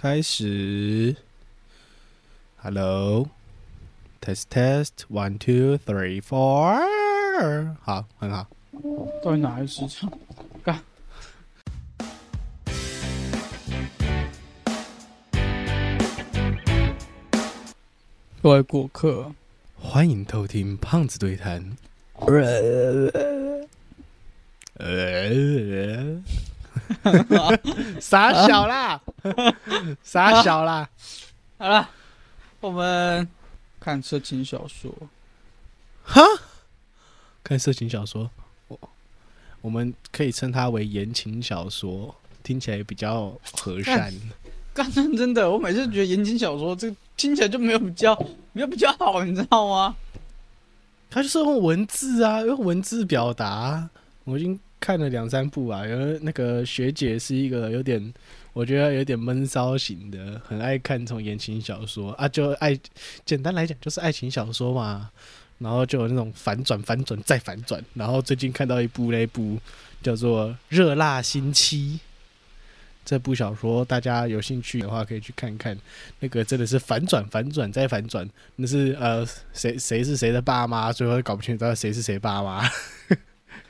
开始。Hello，test test one two three four，好，很好。到底哪来时长？干。各位过客，欢迎偷听胖子对谈。呃，傻小啦，傻小啦。好了，我们看色情小说。哈，看色情小说，我我们可以称它为言情小说，听起来比较和善。干认真的，我每次觉得言情小说这听起来就没有比较，没有比较好，你知道吗？它就是用文字啊，用文字表达。我已经看了两三部啊，因为那个学姐是一个有点，我觉得有点闷骚型的，很爱看这种言情小说啊，就爱简单来讲就是爱情小说嘛。然后就有那种反转、反转再反转。然后最近看到一部那部叫做《热辣新妻》这部小说，大家有兴趣的话可以去看看。那个真的是反转、反转再反转，那是呃谁谁是谁的爸妈，最后搞不清楚到底谁是谁爸妈。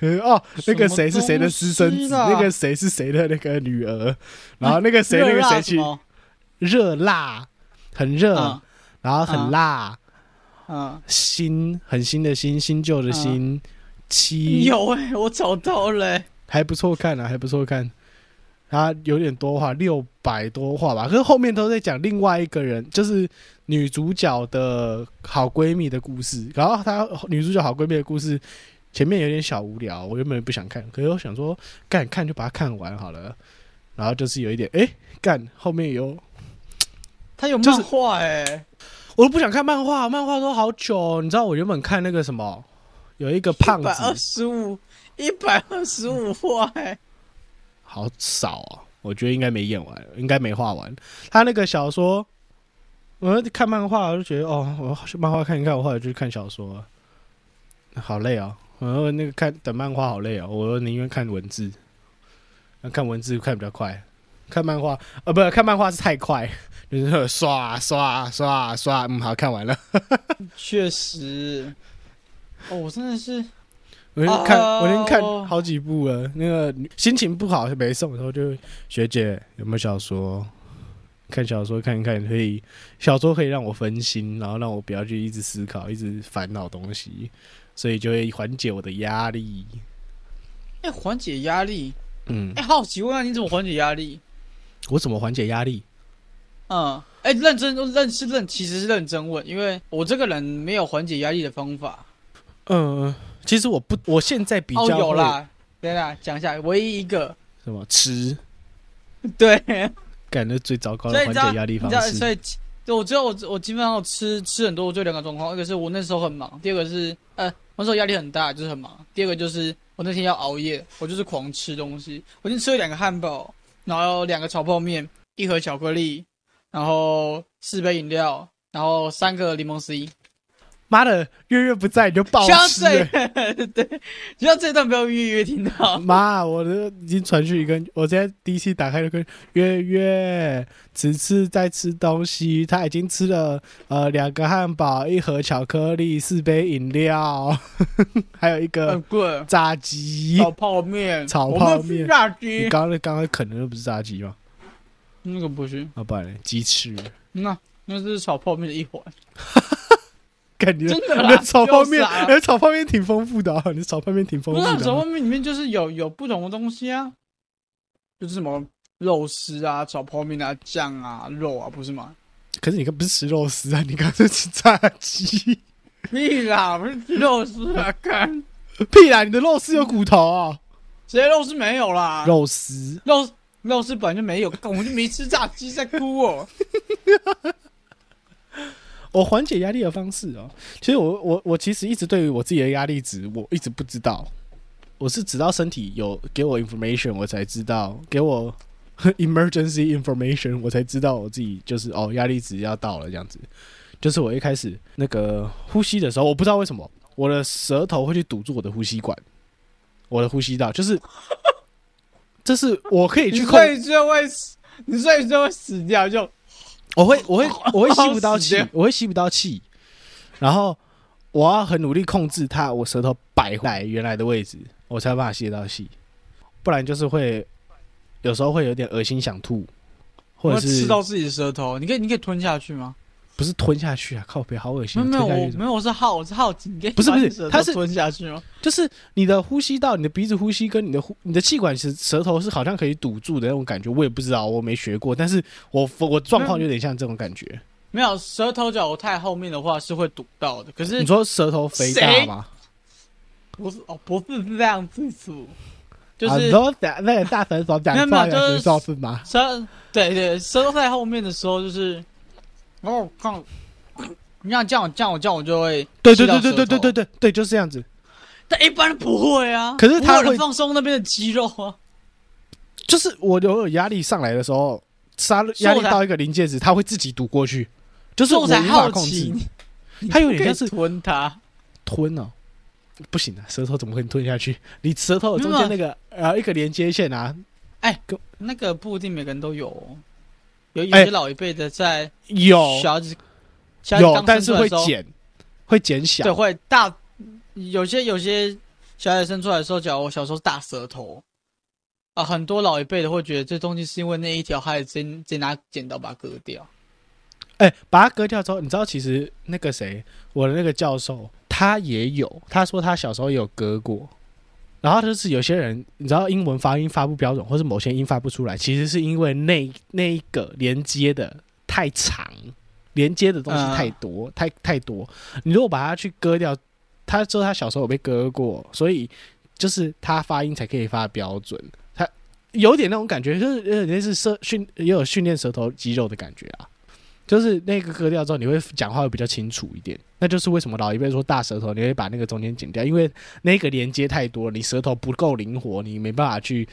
哦，那个谁是谁的私生子，那个谁是谁的那个女儿，然后那个谁那个谁去热辣，很热，然后很辣，嗯，新很新的新新旧的新七有哎，我找到了，还不错看啊，还不错看。他有点多话，六百多话吧，可是后面都在讲另外一个人，就是女主角的好闺蜜的故事。然后她女主角好闺蜜的故事。前面有点小无聊，我原本不想看，可是我想说干看就把它看完好了。然后就是有一点，哎，干后面有，他有漫画哎，我都不想看漫画，漫画都好久。你知道我原本看那个什么，有一个胖子，一百二十五，一百二十五画，哎，好少啊！我觉得应该没演完，应该没画完。他那个小说，我看漫画，我就觉得哦，我漫画看一看，我后来就去看小说，好累啊。然后那个看等漫画好累哦，我宁愿看文字，看文字看比较快，看漫画呃不看漫画是太快，就是刷刷刷刷，嗯好看完了。确实，哦我真的是，我已经看我已经看好几部了，那个心情不好没送的时候就学姐有没有小说？看小说看一看可以，小说可以让我分心，然后让我不要去一直思考，一直烦恼东西。所以就会缓解我的压力。哎，缓解压力？嗯。哎，好奇问啊，你怎么缓解压力？我怎么缓解压力？嗯，哎，认真认是认，其实是认真问，因为我这个人没有缓解压力的方法。嗯，其实我不，我现在比较有啦。等下讲一下，唯一一个什么吃？对，感觉最糟糕的缓解压力方式。所以，对，我知道，我我基本上吃吃很多，我就两个状况，一个是我那时候很忙，第二个是呃。那时候压力很大，就是很忙。第二个就是我那天要熬夜，我就是狂吃东西。我已经吃了两个汉堡，然后两个炒泡面，一盒巧克力，然后四杯饮料，然后三个柠檬 C。妈的，月月不在你就爆吃。对，希望这段不要月月听到。妈，我的已经传去一个，我现在第一次打开了个月月，此次在吃东西，他已经吃了呃两个汉堡，一盒巧克力，四杯饮料，还有一个炸鸡、炒泡面、炒泡面、炸鸡。你刚刚刚刚可能都不是炸鸡吗？那个不是，啊，不然鸡翅。那那是炒泡面的一环。感觉你的炒泡面，你的炒泡面挺丰富的啊！你的炒泡面挺丰富的。炒泡面里面就是有有不同的东西啊，就是什么肉丝啊、炒泡面啊、酱啊、肉啊，不是吗？可是你刚不是吃肉丝啊？你刚才吃炸鸡。屁啦，不是吃肉丝啊！干屁啦，你的肉丝有骨头啊？谁肉丝没有啦？肉丝肉肉丝本来就没有，我就没吃炸鸡在哭哦。我缓解压力的方式哦，其实我我我其实一直对于我自己的压力值，我一直不知道。我是直到身体有给我 information，我才知道给我 emergency information，我才知道我自己就是哦压力值要到了这样子。就是我一开始那个呼吸的时候，我不知道为什么我的舌头会去堵住我的呼吸管，我的呼吸道就是，这是我可以去控。就会你所以就会死掉，就我会我会 我会吸不到气，我会吸不到气，然后我要很努力控制它，我舌头摆回来原来的位置，我才有办法吸得到气，不然就是会有时候会有点恶心想吐，或者会是吃到自己的舌头。你可以，你可以吞下去吗？不是吞下去啊？靠背好恶心没有，没有，我没有，我是好，我是好奇，你可以不是不是它是吞下去吗？就是你的呼吸道、你的鼻子呼吸跟你的呼、你的气管是舌头是好像可以堵住的那种感觉，我也不知道，我没学过，但是我我状况有点像这种感觉。没有，舌头角太后面的话是会堵到的。可是你说舌头肥大吗？不是哦，不是这样子数，就是说打那个大舌头讲话的就是时候是吗？舌对对舌头在后面的时候，就是然后看你看这样这样我这样我就会对对对对对对对对对，就是这样子。但一般不会啊。可是他会放松那边的肌肉啊。就是我有有压力上来的时候，杀压力到一个临界值，他会自己堵过去，就是我无法控制 他，。有点像是吞它，吞哦，不行啊，舌头怎么可能吞下去？你舌头中间那个呃一个连接线啊，哎那个不一定每个人都有哦，有有哎些老一辈的在有小孩子小孩子刚，有但是会减，会减小对，。会大，有些有些小孩生出来的时候，假如我小时候是大舌头啊，很多老一辈的会觉得这东西是因为那一条，还直接直接拿剪刀把它割掉。哎、把它割掉之后，你知道其实那个谁，我的那个教授他也有，他说他小时候也有割过。然后就是有些人，你知道英文发音发不标准，或是某些音发不出来，其实是因为那那一个连接的太长，连接的东西太多，太太多。你如果把它去割掉，他说他小时候有被割过，所以就是他发音才可以发标准。他有点那种感觉，就是有点类似舌训，也有训练舌头肌肉的感觉啊。就是那个割掉之后，你会讲话会比较清楚一点。那就是为什么老一辈说大舌头，你会把那个中间剪掉，因为那个连接太多，你舌头不够灵活，你没办法去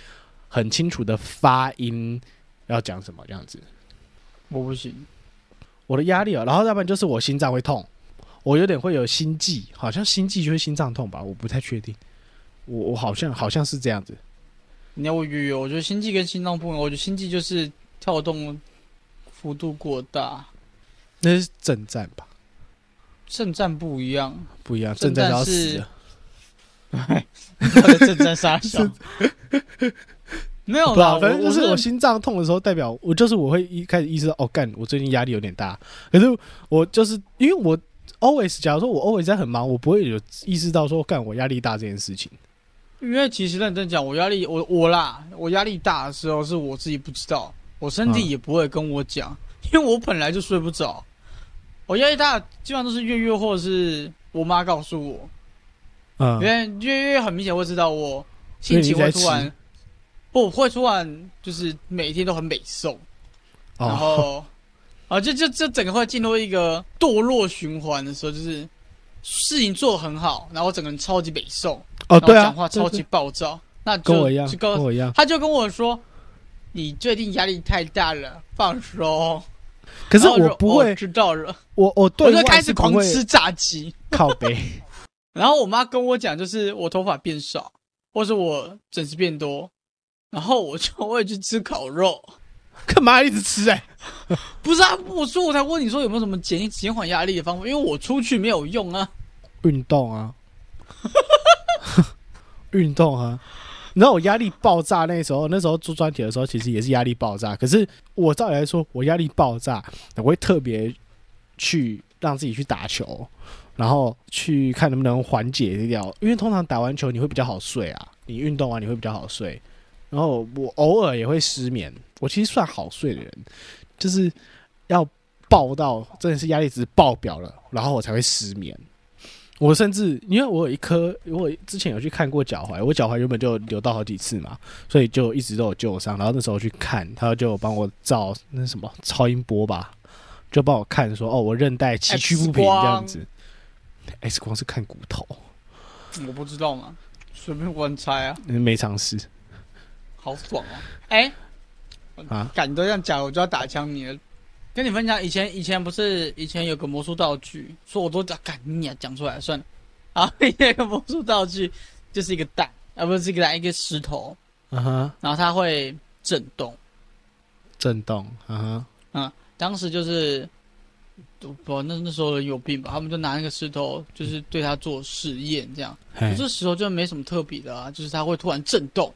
很清楚的发音要讲什么这样子。我不行，我的压力啊，然后要不然就是我心脏会痛，我有点会有心悸，好像心悸就是心脏痛吧，我不太确定。我我好像好像是这样子，你要我约约，我觉得心悸跟心脏不一样，我觉得心悸就是跳动幅度过大，那是正战吧？正战不一样，不一样，震震颤要死的 正在杀小。没有啦，不知道，反正就是我我心脏痛的时候，代表我就是我会一开始意识到，哦，干，我最近压力有点大。可是我就是因为我 always，假如说我 always 在很忙，我不会有意识到说，干我压力大这件事情。因为其实认真讲，我压力我我啦，我压力大的时候是我自己不知道，我身体嗯也不会跟我讲，因为我本来就睡不着。我压力大，基本上都是月月或者是我妈告诉我，嗯因，为月月很明显会知道我心情会突然，不会突然就是每天都很美瘦，然哦，后啊，就就就整个会进入一个堕落循环的时候，就是事情做得很好，然后整个人超级美瘦，哦，对啊，讲话超级暴躁，那就跟我一样，跟我一样。他就跟我说：“你最近压力太大了，放松。”可是我不会，知道了，我我对我就外开始狂吃炸鸡。靠背。然后我妈跟我讲，就是我头发变少，或是我疹子变多，然后我就 会去吃烤肉。干嘛一直吃哎、不是啊，我说我才问你说有没有什么减减缓压力的方法，因为我出去没有用啊。运动啊，运动啊。你知道我压力爆炸那时候，那时候做专题的时候，其实也是压力爆炸。可是我照理来说，我压力爆炸，我会特别去让自己去打球，然后去看能不能缓解掉。因为通常打完球你会比较好睡啊，你运动完你会比较好睡。然后我偶尔也会失眠，我其实算好睡的人，就是要爆到真的是压力值爆表了，然后我才会失眠。我甚至因为我有一颗，我之前有去看过脚踝，我脚踝原本就流到好几次嘛，所以就一直都有旧伤。然后那时候去看，他就帮我照那什么超音波吧，就帮我看说哦，我韧带崎岖不平这样子。X 光是看骨头，我不知道嘛，随便乱猜啊，嗯没尝试好爽啊！哎、啊。敢都这样讲，我就要打枪你了。跟你分享，以前以前不是以前有个魔术道具，说我都讲，敢你啊，讲出来算了。啊，有一个魔术道具就是一个蛋，啊，不是一个蛋，一个石头，嗯哼，然后它会震动。震动，嗯哼，嗯当时就是，我不那那时候人有病吧，他们就拿那个石头，就是对它做实验，这样。这石头就没什么特别的啊，就是它会突然震动，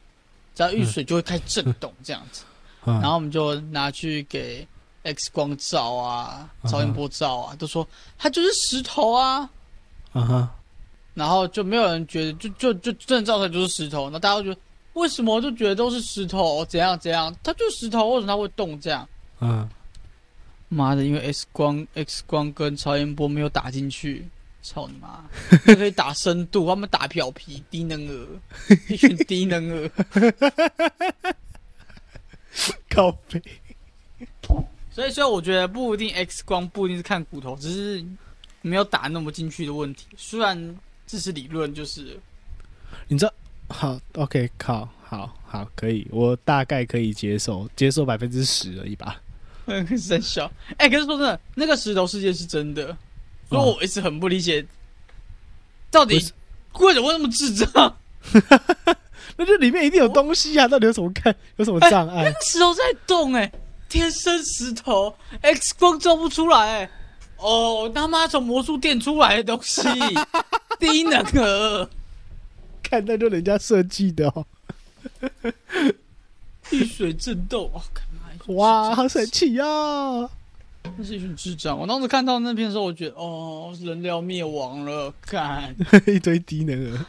只要遇水就会开始震动这样子。然然后我们就拿去给 X 光照啊、超音波照啊，都说它就是石头啊。啊哈，然后就没有人觉得，就就就真的照出来就是石头，那大家都觉得为什么就觉得都是石头，怎样怎样，它就是石头，为什么它会动这样？嗯，妈的，因为 X 光、X 光跟超音波没有打进去，操你妈！那可以打深度，他们打表皮，低能儿，一群低能儿。靠背，所以，所以我觉得不一定 X 光不一定是看骨头，只是没有打那么进去的问题。虽然这是理论，就是你知道？好，OK，好，好好可以，我大概可以接受，接受百分之十而已吧。嗯，很小。哎、可是说真的，那个石头世界是真的，所以我一直很不理解，到底为什为什么会那么智障？那就里面一定有东西啊！到底有什么看？有什么障碍？那个石头在动、哎，天生石头，X 光照不出来、哎，哦，他妈从魔术店出来的东西，低能儿，看，那就人家设计的哦。遇水震动，哦，干嘛？哇，好神奇呀、哦！那是一群智障。我当时看到那片的时候，我觉得哦，人类要灭亡了，看。一堆低能儿。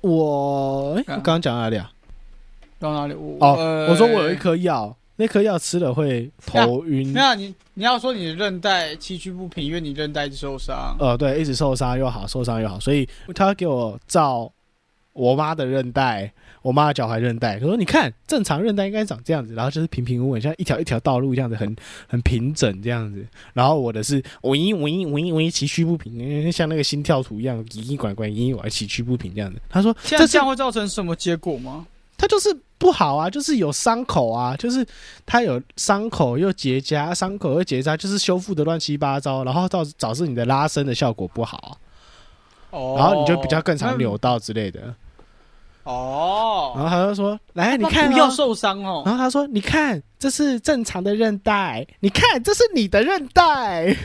我哎，我刚刚讲到哪里啊？到哪里？我哦，呃我说我有一颗药，那颗药吃了会头晕没。有你，你要说你的韧带崎岖不平，因为你韧带一直受伤。呃，对，一直受伤又好，受伤又好，所以他给我照我妈的韧带，我妈的脚踝韧带，他说你看正常韧带应该长这样子，然后就是平平稳稳，像一条一条道路这样子，很很平整这样子。然后我的是我一我一我一我一崎岖不平，像那个心跳图一样，一一拐拐一一拐崎岖不平这样子。他说这这样会造成什么结果吗？他就是不好啊，就是有伤口啊，就是他有伤口又结痂，伤口又结痂，就是修复的乱七八糟，然后导导致你的拉伸的效果不好然后你就比较更常扭到之类的。哦。然后他就说：“来，你看、哦。不要受伤哦。然后他说：“你看，这是正常的韧带，你看，这是你的韧带。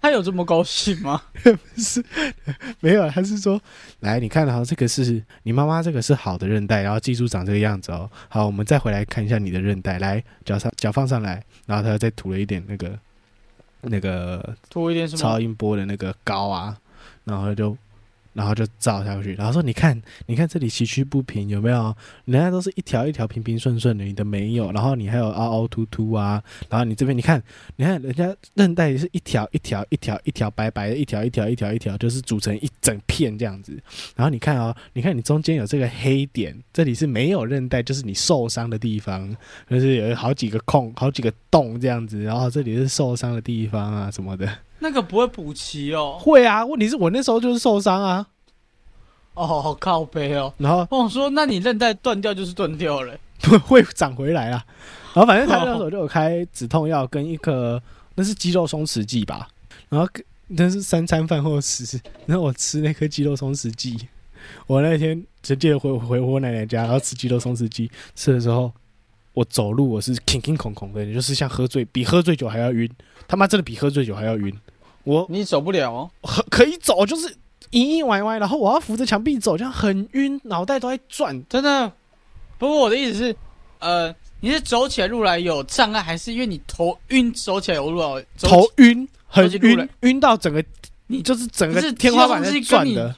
他有这么高兴吗？是 没有，他是说，来，你看，好，这个是你妈妈，这个是好的韧带，然后记住长这个样子哦。好，我们再回来看一下你的韧带，来，脚上脚放上来，然后他再涂了一点那个那个涂一点什么超？音波的那个膏啊，然后就然后就照下去，然后说你看，你看这里崎岖不平，有没有？人家都是一条一条平平顺顺的，你的没有，然后你还有凹凹凸凸啊，然后你这边你看，你看人家韧带是一条一条一条一条白白的，一条一条一条一条，就是组成一整片这样子。然后你看哦，你看你中间有这个黑点，这里是没有韧带，就是你受伤的地方，就是有好几个空，好几个洞这样子，然后这里是受伤的地方啊什么的。那个不会补齐哦。会啊，问题是我那时候就是受伤啊，哦，好靠背哦。然后我说，那你韧带断掉就是断掉了。会长回来啊。然后反正他那时候就有开止痛药跟一颗那是肌肉松弛剂吧，然后那是三餐饭后吃，然后我吃那颗肌肉松弛剂，我那天直接回回我奶奶家，然后吃肌肉松弛剂，吃的时候我走路我是挺挺恐恐的，就是像喝醉，比喝醉酒还要晕，他妈真的比喝醉酒还要晕，我你走不了哦。很可以走，就是隐隐歪歪，然后我要扶着墙壁走，这样很晕，脑袋都在转。真的。不过我的意思是，呃，你是走起来路来有障碍，还是因为你头晕走起来有路来头晕，很晕晕到整个你就是整个天花板在转的。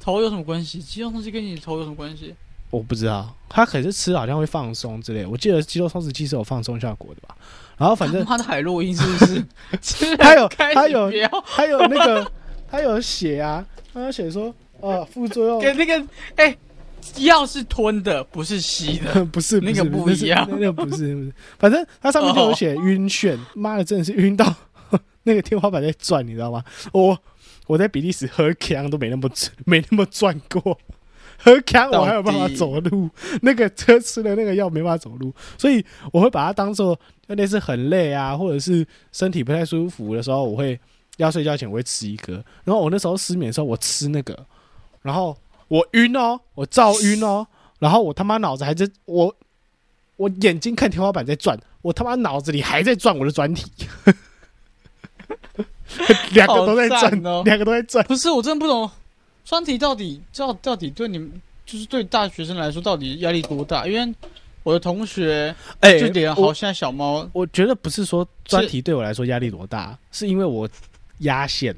头有什么关系？肌肉东西跟你头有什么关系？我不知道，他可是吃好像会放松之类的。我记得肌肉松弛剂是有放松效果的吧？然后反正他妈的海洛因是不是？吃了还有开还有你不要还有那个他有写啊，他有写说呃副作用给那个哎，药是吞的，不是吸的。不是那个不一样那个不是不是，反正它上面就有写晕眩，妈的真的是晕到 那个天花板在转，你知道吗？我我在比利时喝康都没那么没那么转过，喝康我还有办法走路，那个车吃了那个药没办法走路，所以我会把它当做类似很累啊，或者是身体不太舒服的时候，我会要睡觉前我会吃一颗，然后我那时候失眠的时候我吃那个，然后我晕哦，我照晕哦，然后我他妈脑子还在我我眼睛看天花板在转，我他妈脑子里还在转我的转体，两个都在转哦两个都在转。不是，我真的不懂专题到底到到底对你们就是对大学生来说到底压力多大？因为我的同学哎就点好像小猫我觉得不是说专题对我来说压力多大，是因为我压线，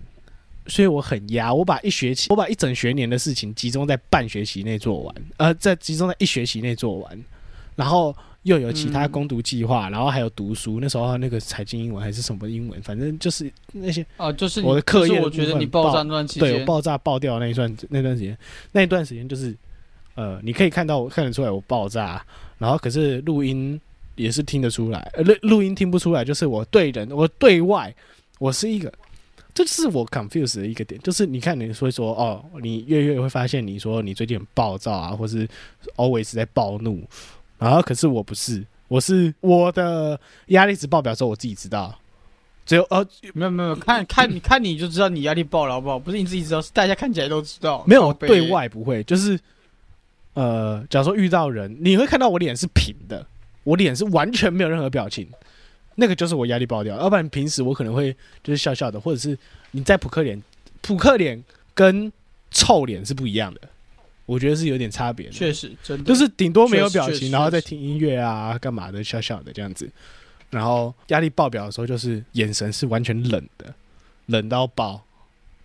所以我很压。我把一学期，我把一整学年的事情集中在半学期内做完，呃，在集中在一学期内做完，然后又有其他嗯攻读计划，然后还有读书。那时候那个财经英文还是什么英文，反正就是那些啊，就是我的课业的我觉得你爆爆炸那段期对，有间，爆炸爆掉那一段那段时间，那一段时间就是，呃，你可以看到我看得出来我爆炸，然后可是录音也是听得出来，呃，录录音听不出来，就是我对人，我对外，我是一个，这就是我 confuse 的一个点，就是你看你说说哦，你月月会发现你说你最近很暴躁啊，或是 always 在暴怒，然后可是我不是，我是我的压力值爆表的时候我自己知道，只有呃没有没有看看你看你就知道你压力爆了好不好？不是你自己知道，是大家看起来都知道。没有对外不会，就是呃，假如说遇到人，你会看到我脸是平的，我脸是完全没有任何表情，那个就是我压力爆掉。要不然平时我可能会就是笑笑的，或者是你在扑克脸，扑克脸跟臭脸是不一样的，我觉得是有点差别的。确实真的就是顶多没有表情，然后再听音乐啊，干嘛的，笑笑的这样子。然后压力爆表的时候，就是眼神是完全冷的，冷到爆，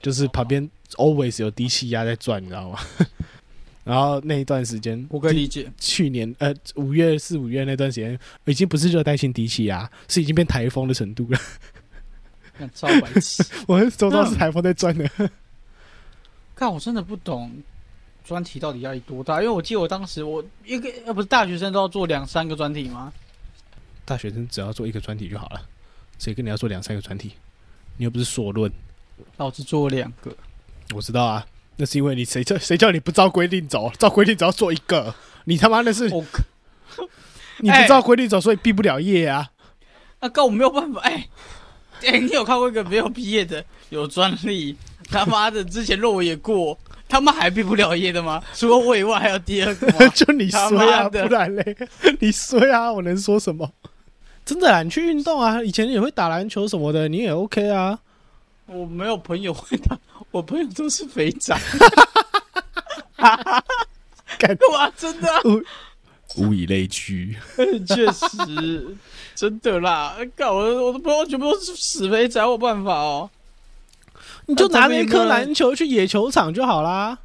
就是旁边 always 有低气压在转，你知道吗？然后那一段时间，我可以理解。去年呃五月四五月那段时间，已经不是热带性低气压，是已经变台风的程度了。看超白痴。我周遭是台风在转的。看我真的不懂专题到底压力多大，因为我记得我当时我一个呃不是大学生都要做两三个专题吗？大学生只要做一个专题就好了，谁跟你要做两三个专题？你又不是硕论。老子做了两个，我知道啊，那是因为你谁叫谁叫你不照规定走，照规定只要做一个，你他妈的是 你不照规定走，所以毕不了业啊。那告我没有办法。哎、哎、你有看过一个没有毕业的有专利？他妈的，之前论文也过，他们还毕不了业的吗？除了我以外，还有第二个吗？就你衰他啊，不然嘞，你衰啊，我能说什么？真的啊，你去运动啊，以前也会打篮球什么的，你也 OK 啊。我没有朋友会打，我朋友都是肥宅。干嘛，真的啊、物以类聚，确实，真的啦！干我我的朋友全部都是死肥宅，我有办法哦。你就拿那颗那这边呢篮球去野球场就好啦。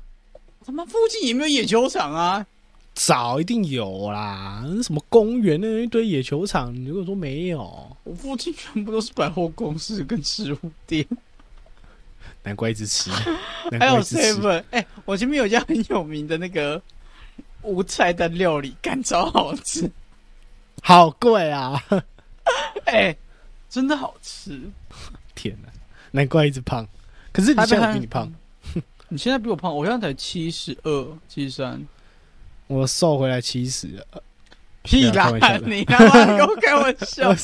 他妈附近有没有野球场啊！早一定有啦，什么公园那一堆野球场，你如果说没有，我附近全部都是百货公司跟食物店，难怪一直吃，难还有 seven。哎、我前面有一家很有名的那个无菜单料理，干超好吃。好贵啊！哎、真的好吃。天哪，难怪一直胖。可是你现在比你胖。你现在比我胖，我现在才七十二、七十三。我瘦回来七十了。屁啦你他妈的跟我开玩笑！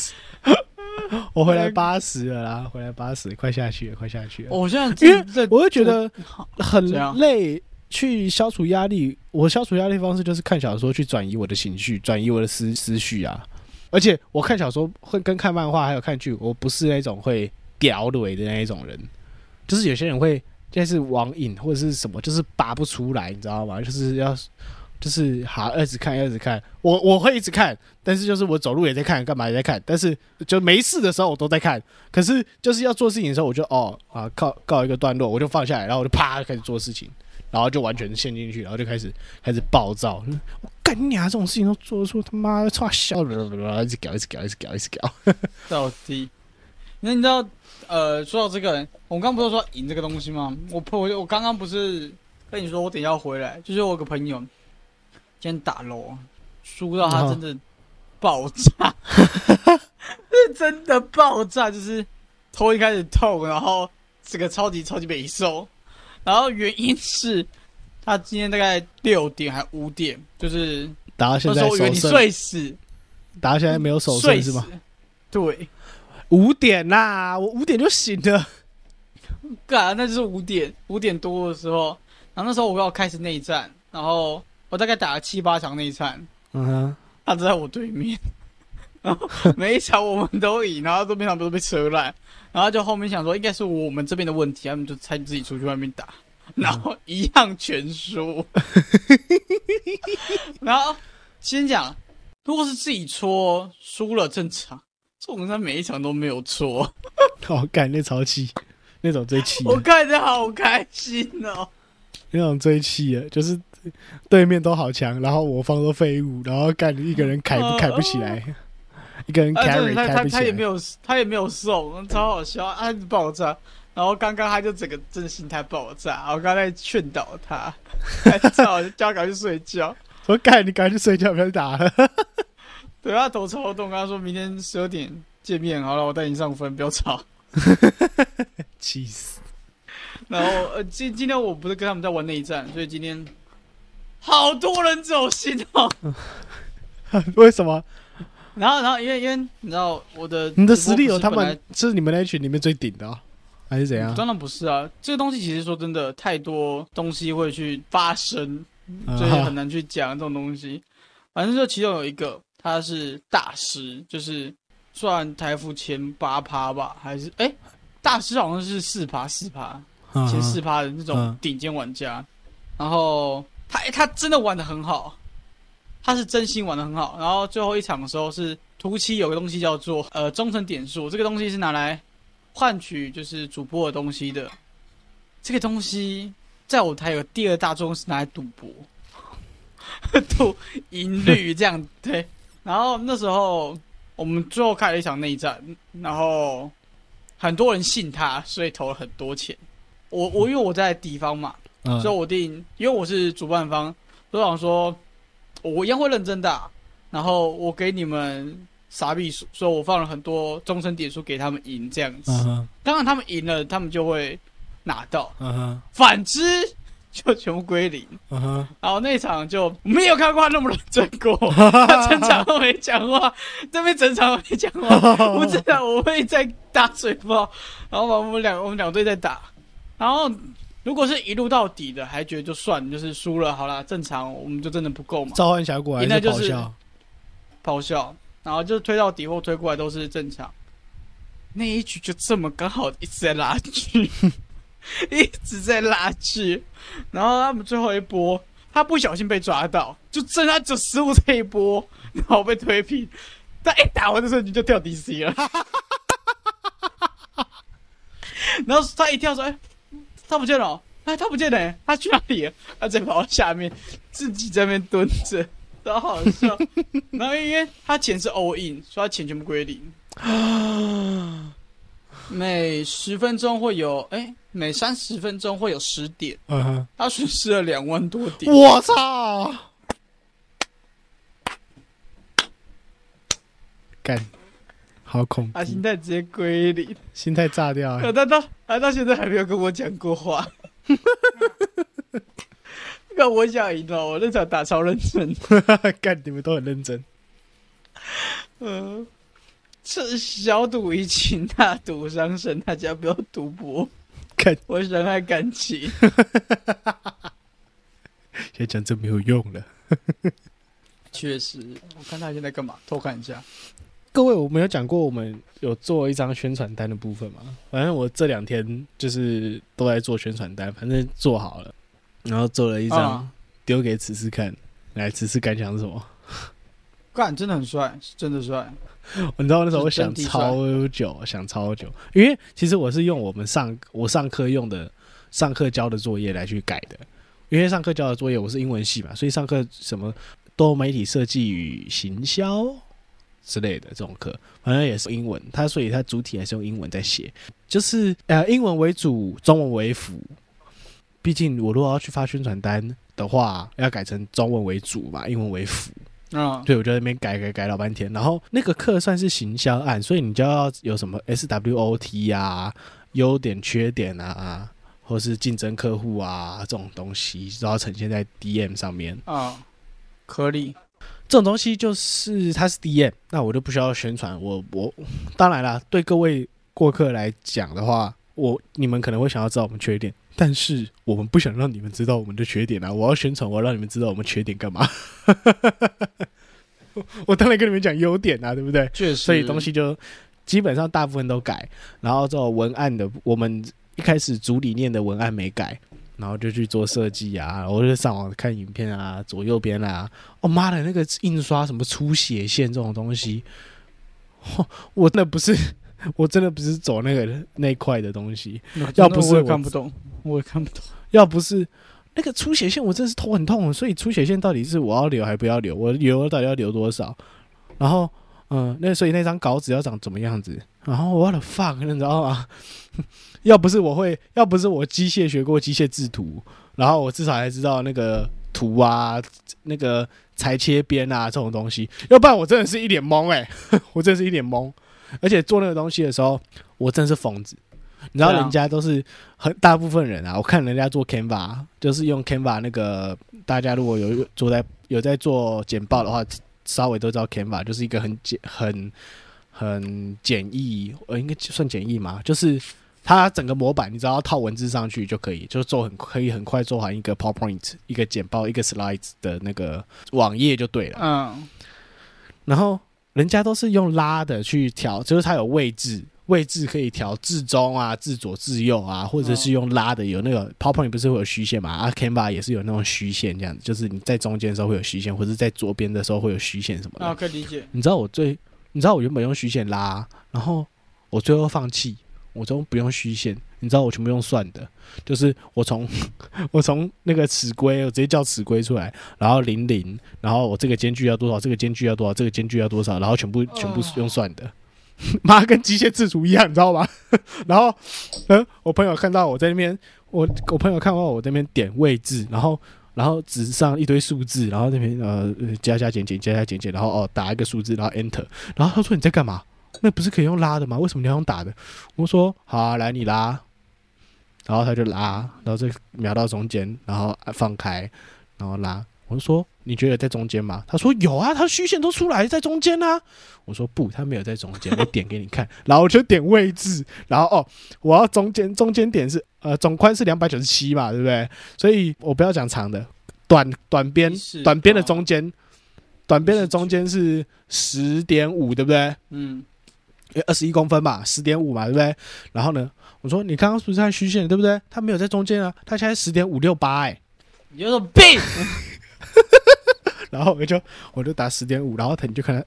我回来八十了啦，回来八十，快下去了，快下去了。我现在因为我会觉得很累，去消除压力。我消除压力方式就是看小说去转移我的情绪，转移我的思思绪啊。而且我看小说会跟看漫画还有看剧，我不是那种会屌怼的那一种人。就是有些人会就是网瘾或者是什么，就是拔不出来，你知道吗？就是要就是好一直看，一直看。我我会一直看，但是就是我走路也在看，干嘛也在看。但是就没事的时候我都在看，可是就是要做事情的时候，我就哦啊告告一个段落，我就放下来，然后我就啪开始做事情，然后就完全陷进去，然后就开始开始暴躁。我干你啊！这种事情都做得出，他妈的操笑，一直搞，一直搞，一直搞，一直搞。到底。那你知道，呃，说到这个，我刚不是说赢这个东西吗？我朋我我刚刚不是跟你说我等一下要回来，就是我有个朋友今天打楼，输到他真的爆炸，是 真的爆炸，就是头一开始痛，然后这个超级超级没受，然后原因是他今天大概六点还五点，就是打到现在我以为你睡死，打到现在没有手睡是吗？，对。五点啦，我五点就醒了。干，那就是五点五点多的时候，然后那时候我要开始内战，然后我大概打了七八场内战，嗯哼，他在我对面，然后每一场我们都赢，然后对面场都被车烂，然后就后面想说应该是我们这边的问题，他们就才自己出去外面打，然后一样全输。然后先讲，如果是自己搓输了正常，这种他每一场都没有错，好 干那超气，那种最气，我看着好开心哦。那种最气的，就是对面都好强，然后我方都废物，然后干一个人 凯不凯不起来，一个人 carry 的，他开不起来他他也没。有他也没有送，超好笑，他一直爆炸。然后刚刚他就整个真的心态爆炸，我刚才劝导他，操，叫他赶快去睡觉。我干，你赶紧去睡觉，不要打了。对他头超痛，跟他说明天十二点见面，好了，我带你上分，不要吵。气死！然后呃，今今天我不是跟他们在玩内战，所以今天好多人走心哦。为什么？然后然后因为因为你知道我的你的实力有他们是你们那一群里面最顶的、啊，还是怎样？当然不是啊，这个东西其实说真的，太多东西会去发生，所以很难去讲这种东西。反正就其中有一个，他是大师，就是算台服前八趴吧，还是哎、大师好像是四趴四趴，啊前四趴的那种嗯顶尖玩家。然后他他真的玩的很好，他是真心玩的很好。然后最后一场的时候是图七有个东西叫做呃忠诚点数，这个东西是拿来换取就是主播的东西的。这个东西在我台有第二大宗是拿来赌博，赌赢率这样对。然后那时候我们最后开了一场内战，然后很多人信他，所以投了很多钱。我我因为我在敌方嘛，嗯。所以我定，因为我是主办方，所以我想说，我一样会认真打，然后我给你们傻币数，所以我放了很多终身点数给他们赢这样子。嗯当然他们赢了，他们就会拿到；嗯哼。反之 就全部归零。嗯哼，然后那场就没有看过他那么认真过，他整场都没讲话，这边整场都没讲话。我知道我会在打水炮，然后把我们两我们两队在打，然后如果是一路到底的，还觉得就算，就是输了好啦，正常我们就真的不够嘛，召唤峡谷还是咆哮？咆哮，然后就推到底或推过来都是正常。那一局就这么刚好一直在拉锯，一直在拉锯，然后他们最后一波，他不小心被抓到，就剩他只失误这一波，然后被推平。他一打完的时候你就跳 DC 了，然后他一跳说：“哎、他不见了哦，哎，他不见了，他去哪里了？”他再跑到下面，自己在那边蹲着，超好笑。然后因为他钱是 all in，所以他钱全部归零。每十分钟会有，哎、每三十分钟会有十点，嗯哼，他损失了两万多点。我操！干，好恐他心，态直接归零，心态炸掉欸。他到他到现在还没有跟我讲过话。那我想赢了，我那场打超认真。干，你们都很认真。嗯，这小赌怡情，大赌伤身，大家不要赌博。干，我深爱感情。现在讲这没有用了。确实，我看他现在干嘛？偷看一下。各位，我没有讲过我们有做一张宣传单的部分嘛？反正我这两天就是都在做宣传单，反正做好了，然后做了一张啊丢给此次看。来，此次感想是什么？干，真的很帅，是真的帅。你知道那时候我想超久，想超久，因为其实我是用我们上我上课用的上课交的作业来去改的，因为上课交的作业我是英文系嘛，所以上课什么多媒体设计与行销之类的这种课，反正也是英文，它所以它主体还是用英文在写，就是呃英文为主，中文为辅。毕竟我如果要去发宣传单的话，要改成中文为主嘛，英文为辅。嗯，对，我就在那边改改改老半天。然后那个课算是行销案，所以你就要有什么 SWOT 啊、优点、缺点啊，或是竞争客户啊这种东西，都要呈现在 DM 上面。啊，颗粒。这种东西就是它是 DM，那我就不需要宣传。我我当然啦，对各位过客来讲的话，我你们可能会想要知道我们缺点，但是我们不想让你们知道我们的缺点啊。我要宣传，我要让你们知道我们缺点干嘛？我当然跟你们讲优点啊，对不对？确实，所以东西就基本上大部分都改，然后这种文案的，我们一开始主理念的文案没改，然后就去做设计啊，我就上网看影片啊，左右边啊，哦妈的，那个印刷什么出血线这种东西，我真的不是，我真的不是走那个那块的东西，要不是看不懂，我也看不懂。要不是那个出血线，我真的是头很痛。所以出血线到底是我要留还不要留？我留到底要留多少？然后，嗯，那所以那张稿纸要长怎么样子？然后我的 fuck，你知道吗？要不是我会，要不是我机械学过机械制图，然后我至少还知道那个图啊，那个裁切边啊这种东西，要不然我真的是一脸懵哎、我真的是一脸懵。而且做那个东西的时候，我真是疯子。你知道人家都是很大部分人啊，我看人家做 Canva，就是用 Canva 那个，大家如果有做在有在做简报的话，稍微都知道 Canva 就是一个很简很很简易，呃，应该算简易嘛，就是它整个模板你只要套文字上去就可以，就做很可以很快做完一个 PowerPoint 一个简报一个 Slides 的那个网页就对了。嗯，然后人家都是用拉的去调，就是它有位置，位置可以调至中啊、至左、至右啊，或者是用拉的，有那个 PowerPoint 不是会有虚线嘛？啊，Canva 也是有那种虚线，这样子，就是你在中间的时候会有虚线，或者在左边的时候会有虚线什么的。啊，可以理解。你知道我最，你知道我原本用虚线拉，然后我最后放弃，我都不用虚线，你知道我全部用算的，就是我从我从那个尺规，我直接叫尺规出来，然后零零，然后我这个间距要多少，这个间距要多少，这个间距要多少，然后全部全部是用算的。妈，跟机械制图一样，你知道吗？然后，嗯，我朋友看到我在那边，我我朋友看到我在那边点位置，然后然后纸上一堆数字，然后那边呃呃加加减减加加减减，然后哦打一个数字，然后 enter，然后他说你在干嘛？那不是可以用拉的吗？为什么你要用打的？我说好啊，来你拉，然后他就拉，然后再瞄到中间，然后放开，然后拉。我就说你觉得在中间吗？他说有啊，他虚线都出来在中间啊。我说不，他没有在中间，我点给你看，然后我就点位置，然后哦，我要中间中间点是呃总宽是两百九十七嘛，对不对？所以我不要讲长的，短短边短边的中间，短边的中间是十点五，对不对？嗯，二十一公分嘛，十点五嘛，对不对？然后呢，我说你刚刚是不是看虚线，对不对？他没有在中间啊，他现在十点五六八，哎，你有种病。然后我就我就打十点五，然后他你就看他，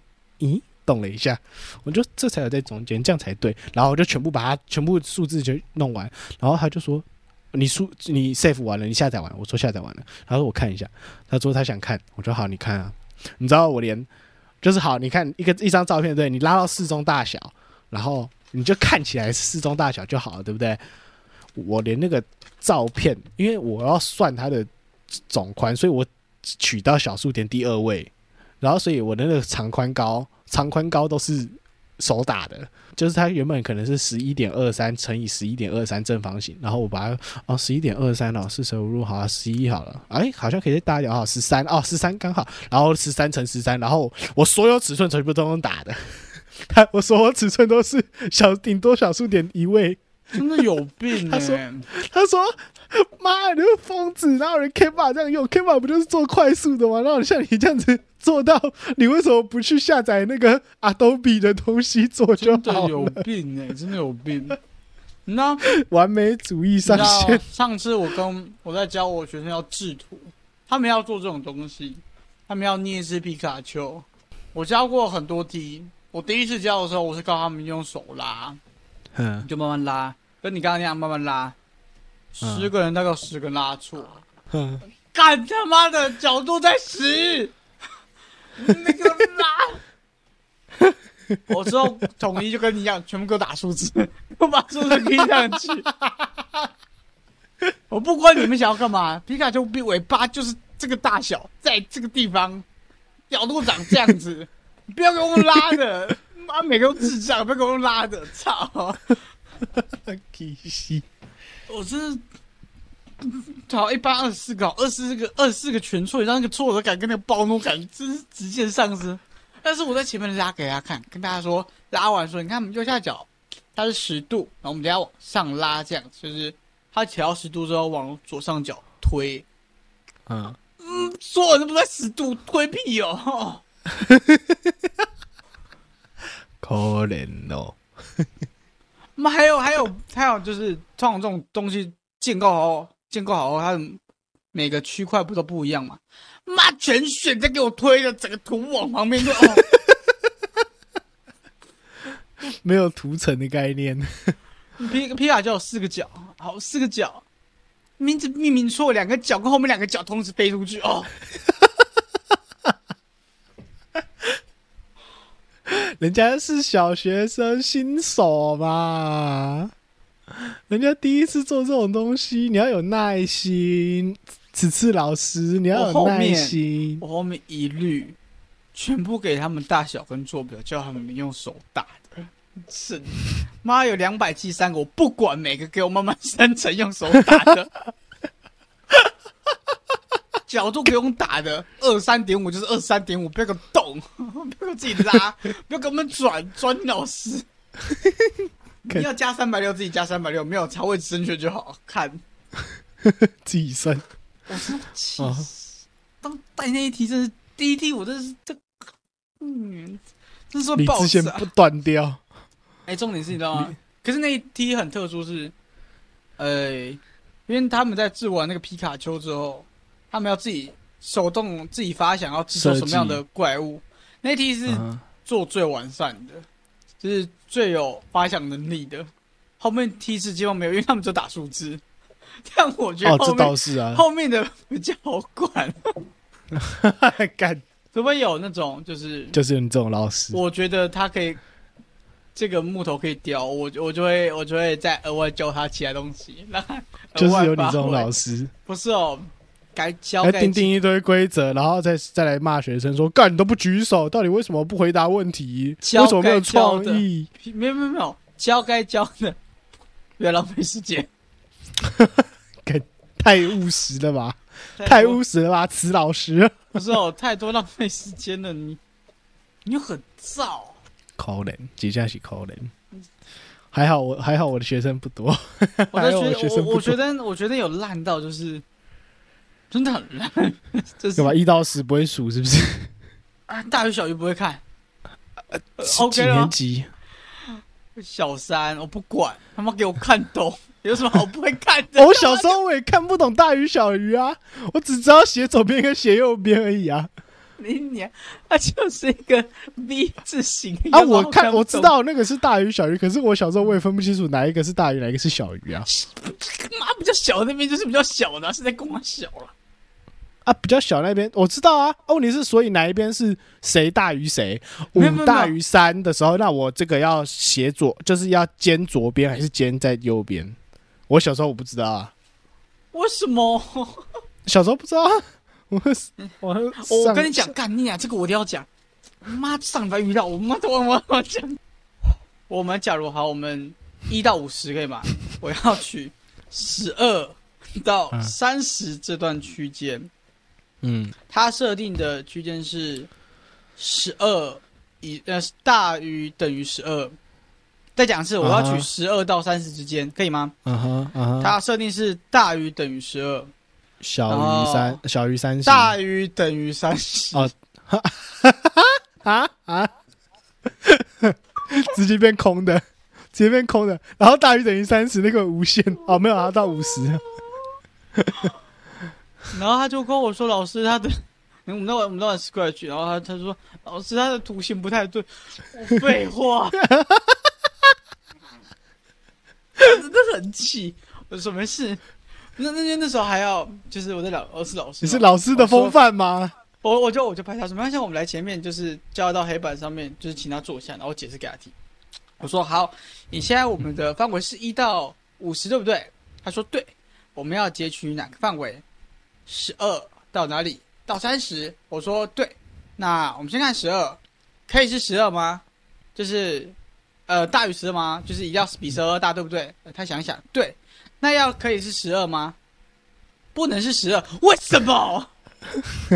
咦，动了一下，我就这才有在中间，这样才对。然后我就全部把它全部数字就弄完，然后他就说你数你 save 完了，你下载完了，我说下载完了，他说我看一下，他说他想看，我说好，你看啊，你知道我连就是好，你看一个一张照片，对你拉到适中大小，然后你就看起来是适中大小就好了，对不对？我连那个照片，因为我要算它的总宽，所以我取到小数点第二位，然后所以我的那个长宽高、长宽高都是手打的，就是它原本可能是十一点二三乘以十一点二三正方形，然后我把它哦十一点二三哦四舍五入好啊十一好了，哎好像可以再大一点哦十三哦十三刚好，然后十三乘十三，然后我所有尺寸全部都用打的，他我所我尺寸都是小顶多小数点一位，真的有病、欸！他说他说：“妈，你是疯子！哪有人 K 法这样用？K 法不就是做快速的吗？然后像你这样子做到，你为什么不去下载那个 Adobe 的东西做就真的有？病哎、真的有病。你知道，完美主义上线，上次我跟我在教我学生要制图，他们要做这种东西，他们要捏一只皮卡丘。我教过很多题，我第一次教的时候，我是告诉他们用手拉，嗯。你就慢慢拉，跟你刚刚那样慢慢拉。嗯。十个人大概有十个拉错，嗯，干他妈的角度在十，那个拉。我之后统一就跟你一样，全部给我打数字，我把数字拼上去。我不管你们想要干嘛，皮卡丘比尾巴就是这个大小，在这个地方，角度长这样子，你不要给我们拉的，妈每个都智障，不要给我们拉的，操！可惜，我真是，好一般二十四个，二十四个二十四个全错，你知道那个挫折感跟那个暴怒感真是直线上升。但是我在前面拉给大家看，跟大家说拉完说，你看我们右下角它是十度，然后我们等一下往上拉，这样就是它调到十度之后往左上角推，嗯，所有人都不在十度推屁哦，可怜哦。那，还有还有还有，就是通常这种东西建构好建构好后，它的每个区块不都不一样嘛？妈，全选在给我推的，整个图往旁边就哦，没有图层的概念。皮皮卡丘有四个角，好四个角，名字命名错，两个角跟后面两个角同时飞出去哦。人家是小学生新手嘛，人家第一次做这种东西，你要有耐心。此次老师，你要有耐心。我后面一律全部给他们大小跟坐标，叫他们用手打的。是，妈有两百 G 三个，我不管每个，给我慢慢生成，用手打的。角度不用打的，二三点五就是二三点五，不要给我动，不要自己拉，不要给我们转转老师。你要加三百六，自己加三百六，没有超位正确就好看。自己算。我真的气死！当带那一题，真是第一题，我真是这，嗯，这是爆炸，不断掉。哎，重点是你知道吗？可是那一题很特殊，是，呃，因为他们在制完那个皮卡丘之后。他们要自己手动自己发想要制作什么样的怪物，那题是做最完善的，就是最有发想能力的。后面 T 是基本没有，因为他们就打数字。但我觉得哦，这倒是啊，后面的比较好管。干，除非有那种就是就是你这种老师，我觉得他可以这个木头可以雕，我我就会我就会再额外教他其他东西。那就是有你这种老师，不是哦。该教，还定定一堆规则，然后再再来骂学生说：“干，你都不举手，到底为什么不回答问题？为什么没有创意？没有没有没有，教该教的，不要浪费时间。太务实了吧？太务实了吧？慈老师，不是哦，太多浪费时间了，你你很燥。可怜，接下是可怜。还好我还好我的学生不多，我的学生我觉得我觉得有烂到就是。真的很烂，对吧？一到十不会数，是不是？啊，大鱼小鱼不会看。几年级？小三，我不管，他妈给我看懂，有什么好不会看的？我小时候我也看不懂大鱼小鱼啊，我只知道写左边跟写右边而已啊。你你，它就是一个 V 字形啊！我看我知道那个是大鱼小鱼，可是我小时候我也分不清楚哪一个是大鱼，哪一个是小鱼啊。妈，比较小那边就是比较小的，是在公小了。啊，比较小那边我知道啊。哦，你是，所以哪一边是谁大于谁？五大于三的时候，那我这个要斜左，就是要尖左边还是尖在右边？我小时候我不知道啊。为什么？小时候不知道。我我我跟你讲，干你啊！这个我一定要讲。妈，上班遇到我妈，我我我讲。我们假如好，我们一到五十可以吗？我要取十二到三十这段区间。嗯，它设定的区间是十二以呃大于等于十二。再讲一次，我要取十二到三十之间，可以吗？嗯哼，嗯哼。它设定是大于等于十二，小于三，小于三十，大于等于三十。哦，啊啊，直接变空的，直接变空的，然后大于等于三十那个无限哦，没有啊，到五十。然后他就跟我说：“老师，他的我们那晚我们那晚 Scratch，然后他他说老师他的图形不太对。”废话，真的很气。我说没事。那那天那时候还要就是我在老我是老师，你是老师的风范吗？我我就我就拍他说没关系，我们来前面就是交到黑板上面，就是请他坐下，然后解释给他听。我说好，你现在我们的范围是一到五十，对不对？他说对。我们要截取哪个范围？十二到哪里？到三十。我说对。那我们先看十二，可以是十二吗？就是，呃，大于十二吗？就是一定要比十二大，对不对？他想想，对。那要可以是十二吗？不能是十二，为什么？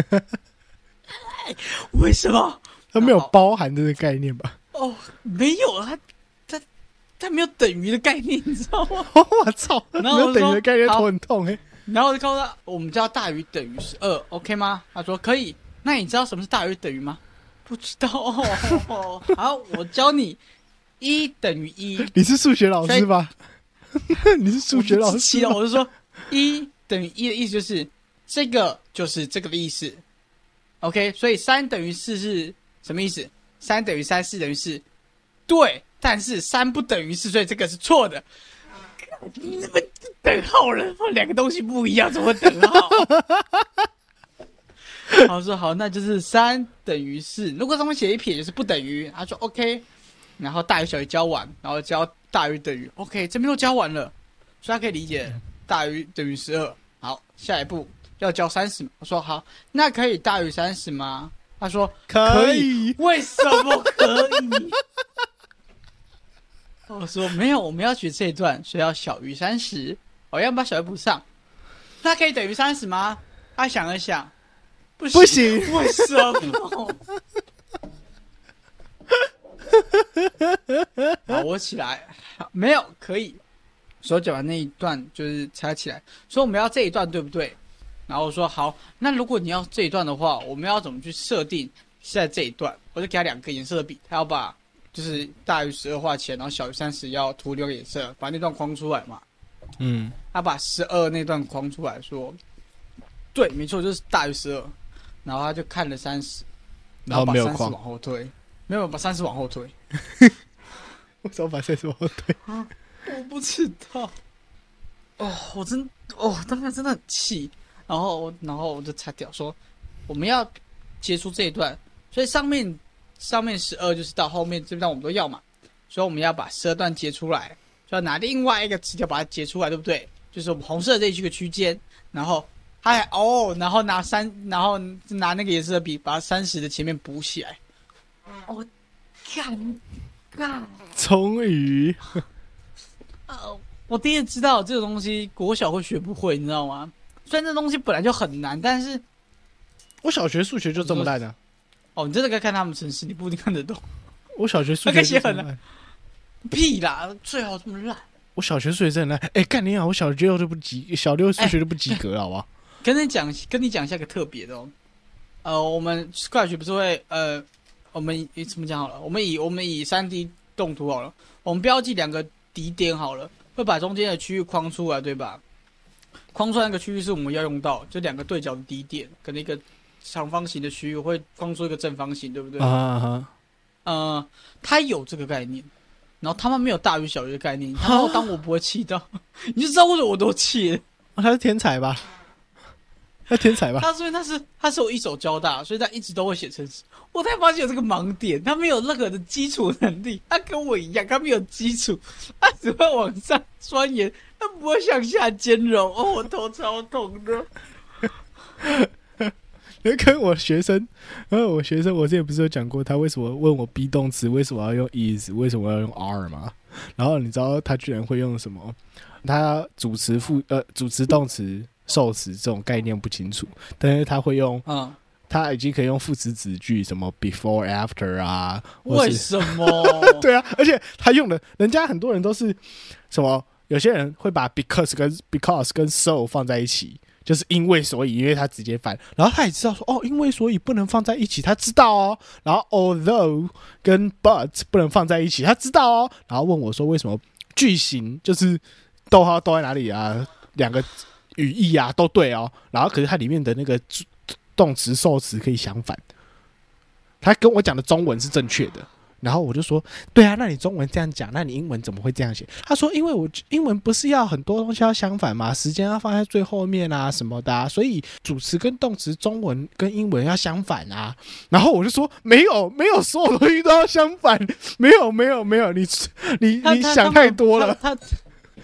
为什么？它没有包含这个概念吧？哦，没有啊，它它没有等于的概念，你知道吗？我操，没有等于的概念，头很痛哎。然后我就告诉他，我们叫大于等于十二，OK 吗？他说可以。那你知道什么是大于等于吗？不知道哦。好，我教你，一等于一。你是数学老师吧？你是数学老师我就说一等于一的意思就是这个就是这个的意思。OK，所以三等于四是什么意思？三等于三，四等于四，对。但是三不等于四，所以这个是错的。你怎么等号了？两个东西不一样，怎么等号？好说好，那就是三等于四。如果上面写一撇，就是不等于。他说 OK，然后大于小于交完，然后交大于等于 OK，这边都交完了，所以他可以理解大于等于十二。好，下一步要交三十。我说好，那可以大于三十吗？他说可以。为什么可以？我说没有，我们要学这一段，所以要小于三十。我要把小于补上，那可以等于三十吗？他想了想，不不行，为什么？好，我起来，没有可以。手脚完那一段就是才起来，所以我们要这一段对不对？然后我说好，那如果你要这一段的话，我们要怎么去设定是在这一段？我就给他两个颜色的笔，他要把。就是大于十二画前，然后小于三十要涂六个颜色，把那段框出来嘛。嗯，他把十二那段框出来说，对，没错，就是大于十二。然后他就看了三十，然后把三十往后推，没有把三十往后推。我怎么把三十往后推？我不知道。哦，我真哦，当时真的很气。然后，然后我就擦掉说，我们要结束这一段，所以上面。上面十二就是到后面这段我们都要嘛，所以我们要把十二段截出来，就要拿另外一个词条把它截出来，对不对？就是我们红色这一个区间，然后还哦，然后拿三，然后拿那个颜色的笔把三十的前面补起来。我尴尬，终于，呃，我第一次知道这个东西国小会学不会，你知道吗？虽然这东西本来就很难，但是我小学数学就这么烂的。哦，你真的该看他们城市，你不一定看得懂。我小学数学写很烂，屁啦，最好这么烂。我小学数学真的烂，哎，干你好，我小学都不及，小六数学都不及格，好不好？跟你讲，跟你讲一下个特别的哦。呃，我们数学不是会呃，我们怎么讲好了？我们以我们以三 D 动图好了，我们标记两个底点好了，会把中间的区域框出来，对吧？框出来那个区域是我们要用到，就两个对角的底点跟那个。长方形的区域会框出一个正方形，对不对？啊哈，呃，他有这个概念，然后他们没有大于小于的概念。然后当我不会气到，你就知道为什么我多气。他是天才吧？他天才吧？他所以他是他是我一手教大，所以他一直都会写程式。我才发现有这个盲点，他没有任何的基础能力。他跟我一样，他没有基础，他只会往上钻研，他不会向下兼容。哦，我头超痛的。跟我学生，然后我学生，我之前不是有讲过，他为什么问我 be 动词为什么要用 is，为什么要用 are 吗？然后你知道他居然会用什么？他主词副呃主词动词受词这种概念不清楚，但是他会用，嗯，他已经可以用副词子句，什么 before after 啊？为什么？对啊，而且他用的，人家很多人都是什么？有些人会把 because 跟 because 跟 so 放在一起。就是因为所以，因为他直接翻，然后他也知道说哦，因为所以不能放在一起，他知道哦。然后 although 跟 but 不能放在一起，他知道哦。然后问我说为什么句型就是逗号逗在哪里啊？两个语义啊都对哦。然后可是它里面的那个动词受词可以相反，他跟我讲的中文是正确的。然后我就说，对啊，那你中文这样讲，那你英文怎么会这样写？他说，因为我英文不是要很多东西要相反吗？时间要放在最后面啊，什么的，所以主词跟动词中文跟英文要相反啊。然后我就说，没有，没有，所有东西都要相反，没有，没有，没有，你你你想太多了。他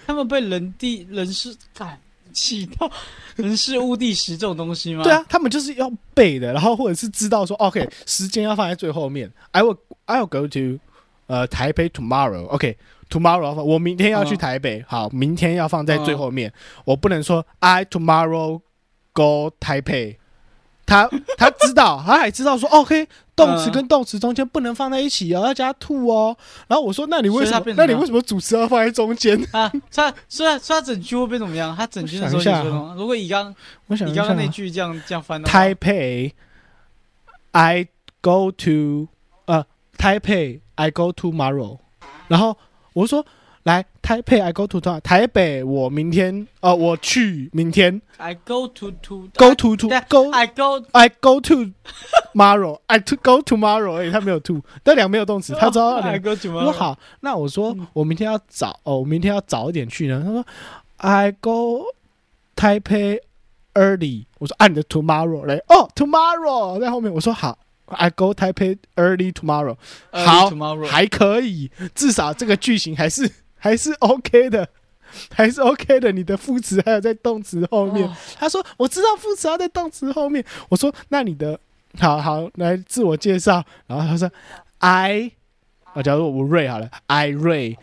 他们被人地人事感气到。人事物地时这种东西吗？对啊，他们就是要背的，然后或者是知道说，OK，时间要放在最后面。I will I will go to 呃台北 tomorrow。OK，tomorrow 我明天要去台北，好，明天要放在最后面。我不能说 I tomorrow go Taipei。他他知道，他还知道说，OK，动词跟动词中间不能放在一起哦，要加 to 哦。然后我说，那你为什么？那你为什么主词要放在中间啊？他虽然虽然整句会变怎么样？他整句的时候你说什么？如果以刚，我想你刚刚那句这样这样翻的，Taipei，I go to 呃 Taipei I go tomorrow，然后我说来台北 I go to 台北我明天呃我去明天 I go to to go to to go I go I go to tomorrow I to go tomorrow，哎、他没有 to，那两个没有动词，他知道 I 两 go 我说好，那我说嗯我明天要早哦，我明天要早一点去呢。他说 I go Taipei early。我说按你的 tomorrow 来，哦 tomorrow 在后面。我说好，I go Taipei early tomorrow，好还可以，至少这个句型还是还是 OK 的。还是 OK 的，你的副词还有在动词后面。哦他说：“我知道副词要在动词后面。”我说：“那你的好好来自我介绍。”然后他说：“I，啊，假如我瑞好了，I 瑞。”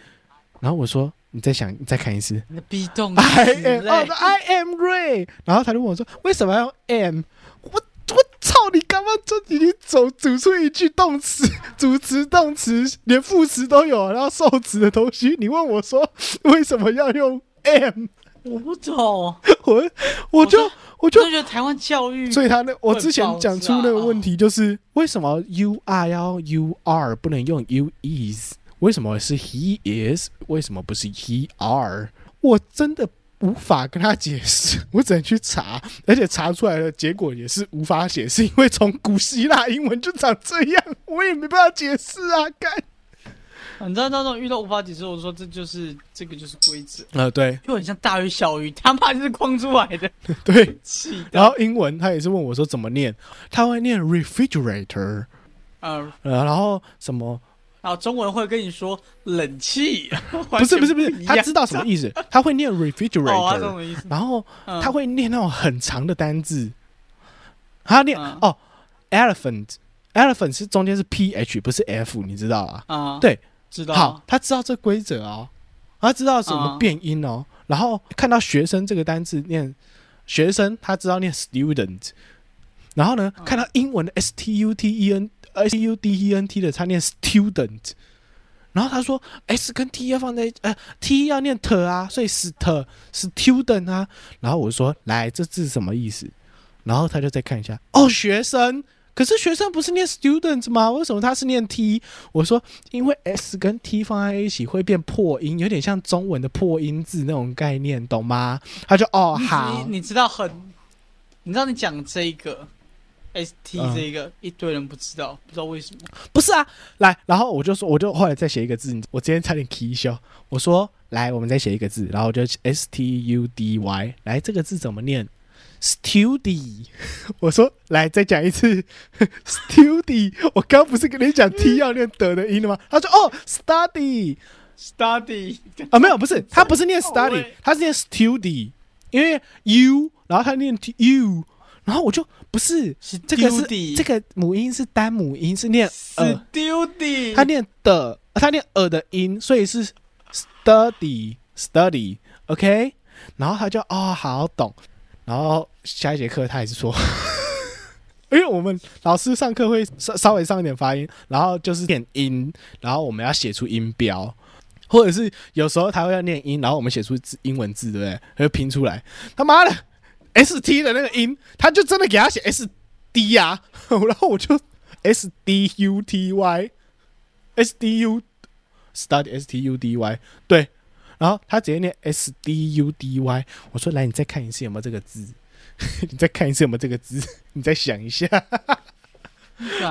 然后我说：“你再想，你再看一次。你的 be 动 I am，哦嘞，I am Ray。”然后他就问我说：“为什么要 am？” 我我操！你刚刚就已经走组出一句动词、主词、动词，连副词都有，然后受词的东西，你问我说为什么要用 am？我不懂，我我就我我就就觉得台湾教育所以他那我之前讲出那个问题就是为什么 you are 要 you are 不能用 you is？为什么是 he is？为什么不是 he are？我真的无法跟他解释，我只能去查，而且查出来的结果也是无法解释，因为从古希腊英文就长这样，我也没办法解释啊！干，你知道那种遇到无法解释，我说这就是这个就是规则，啊，对。就很像大鱼小鱼，他妈就是框出来的，对，气。然后英文他也是问我说怎么念，他会念 refrigerator，然后什么然后中文会跟你说冷气，不是不是不是，他知道什么意意思，他会念 refrigerator。然后嗯他会念那种很长的单字，他念、嗯哦，elephant，elephant 是中间是 ph 不是 f，你知道啊？啊，对，知道。好，他知道这规则哦，他知道什么嗯变音哦，然后看到学生这个单字念学生，他知道念 student，然后呢，嗯看到英文的 s t u t e n s t u d e n t 的，他念 student。然后他说，s 跟 t 要放在呃 t 要念 t 啊，所以 st student 啊。然后我说，来，这字什么意思？然后他就再看一下，哦，学生。可是学生不是念 student 吗？为什么他是念 t？我说，因为 s 跟 t 放在一起会变破音，有点像中文的破音字那种概念，懂吗？他就哦好，你你知道很，你知道你讲这一个 S T 嗯这一个、一堆人不知道，不知道为什么。不是啊，来，然后我就说，我就后来再写一个字，我今天差点 key 笑，我说来，我们再写一个字，然后我就 s t u d y，来，这个字怎么念？study，我说来再讲一次 study，我刚不是跟你讲 t 要念德的音了吗？他说哦 study Study 啊，没有，不是，他不是念 study，他是念 study，因为 u，然后他念 u，然后我就不是是这个是这个母音是单母音，是念呃。Study，他念的，他念呃的音，所以是 study study，OK，、然后他就哦好懂，然后下一节课他也是说，因为我们老师上课会稍稍微上一点发音，然后就是念音，然后我们要写出音标，或者是有时候他会要念音，然后我们写出字英文字，对不对？他就拼出来，他妈的 S T 的那个音，他就真的给他写 S D 呀、然后我就 S D U T Y。S D U study S T U D Y 对，然后他直接念 S D U D Y，我说来你再看一次有没有这个字，你再看一次有没有这个字，你再想一下，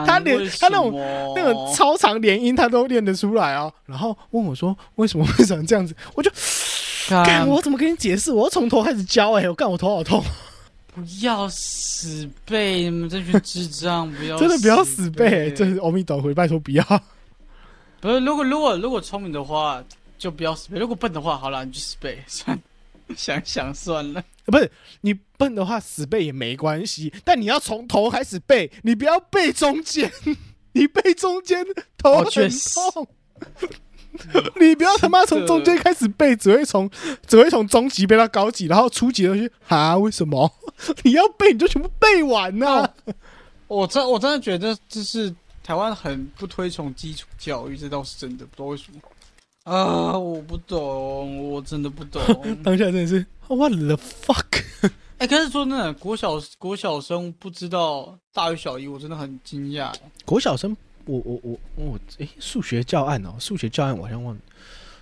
他连他那种那种超长连音他都念得出来哦，然后问我说为什么会长这样子，我就 我怎么跟你解释，我要从头开始教哎、我干我头好痛，不要死背，你们这群智障，不要真的不要死背、背，真是阿弥陀佛，拜托不要，不是，如果如果如果聪明的话，就不要死背；如果笨的话，好了，你就死背，算了，想想算了。不是你笨的话死背也没关系，但你要从头开始背，你不要背中间，你背中间头哦很痛。你不要他妈从中间开始背，只会从只会从中级背到高级，然后初级的去哈？为什么？你要背你就全部背完呐、哦我真我真的觉得这是台湾很不推崇基础教育，这倒是真的，不知道为什么。啊，我不懂，我真的不懂。当下真的是 What the fuck？哎、可是说真的，国小国小生不知道大于小一，我真的很惊讶。国小生，我我我我，诶，数学教案哦，数学教案我好像忘了，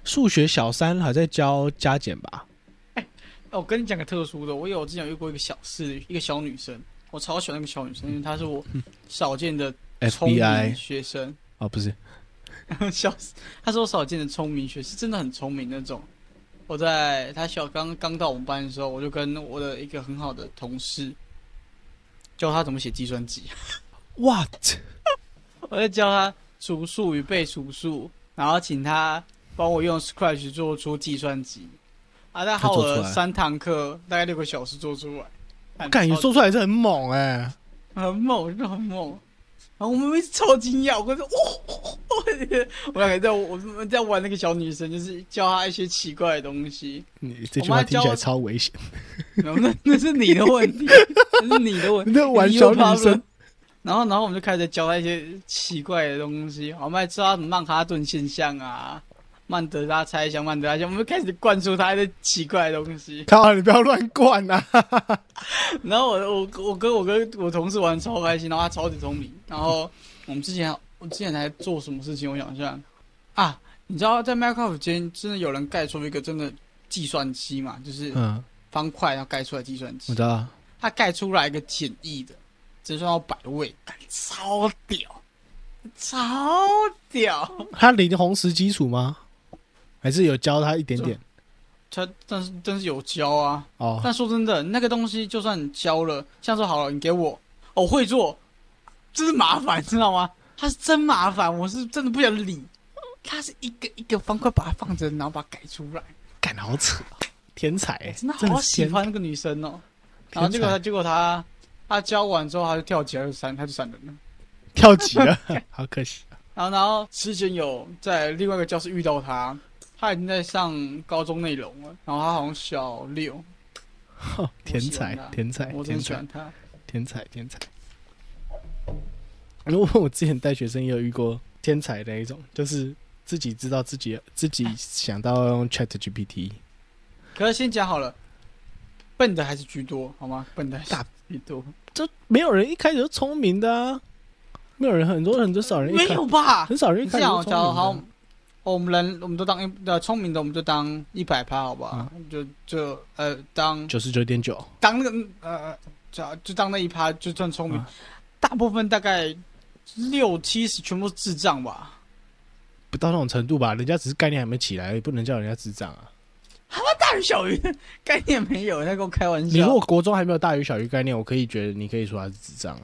数学小三还在教加减吧？哎我跟你讲个特殊的，我有之前有遇过一个小四，一个小女生，我超喜欢那个小女生，因为她是我 少见的聪明 FBI 学生。哦，不是，笑死！她是我少见的聪明学，是真的很聪明那种。我在她小刚刚到我们班的时候，我就跟我的一个很好的同事教她怎么写计算机。what？我在教他除数与被除数，然后请他帮我用 Scratch 做出计算机。啊，他耗他做出来了三堂课，大概六个小时做出来。看干，你超说出来是很猛哎、很猛，真的很猛。然后我们超惊讶，我跟说，哦，我两个在我们在玩那个小女生，就是教她一些奇怪的东西。你这句话听起来超危险。那那是你的问题，那是你的问题。你在玩小女生，然后，然后我们就开始教他一些奇怪的东西，我们还知道什么曼哈顿现象啊、曼德拉猜想、曼德拉现象，我们就开始灌输他一些奇怪的东西。靠，你不要乱灌啊！然后我我我跟我跟我同事玩超开心，然后他超级聪明。然后我们之前我之前还做什么事情？我想一下啊，你知道在 Minecraft 间真的有人盖出一个真的计算机嘛？就是嗯，方块要盖出来计算机我知。道，他盖出来一个简易的，只算到百位，干超屌，超屌。他零红石基础吗？还是有教他一点点？他但是但是有教啊，哦，但说真的，那个东西就算你教了，像说好了，你给我，哦我会做，真是麻烦，知道吗？他是真麻烦，我是真的不想理。他是一个一个方块把它放着，然后把它改出来，干好扯哦，天才欸，真的好喜欢那个女生哦。然后结果他结果他他教完之后，他就跳起来就闪，他就闪人了。跳级了，好可惜。然后，然后之前有在另外一个教室遇到他，他已经在上高中内容了，然后他好像小六，哼 天才天才，我真天才的喜欢，他。天才，天才。如果我之前带学生也有遇过天才的一种，就是自己知道自己自己想到要用 Chat GPT，可是先讲好了，笨的还是居多，好吗？笨的居多，这没有人一开始就聪明的啊，没有人很多很多少人一没有吧？很少人一开始就聪明我们人我们都当一呃聪明的，我们就当一百趴，好吧？就就呃当九十九点九，当那个呃就就当那一趴就算聪明，啊大部分大概六七十全部智障吧。不到那种程度吧？人家只是概念还没起来，不能叫人家智障啊。大鱼小鱼概念没有，在跟我开玩笑你如。果国中还没有大鱼小鱼概念，我可以觉得你可以说他是智障。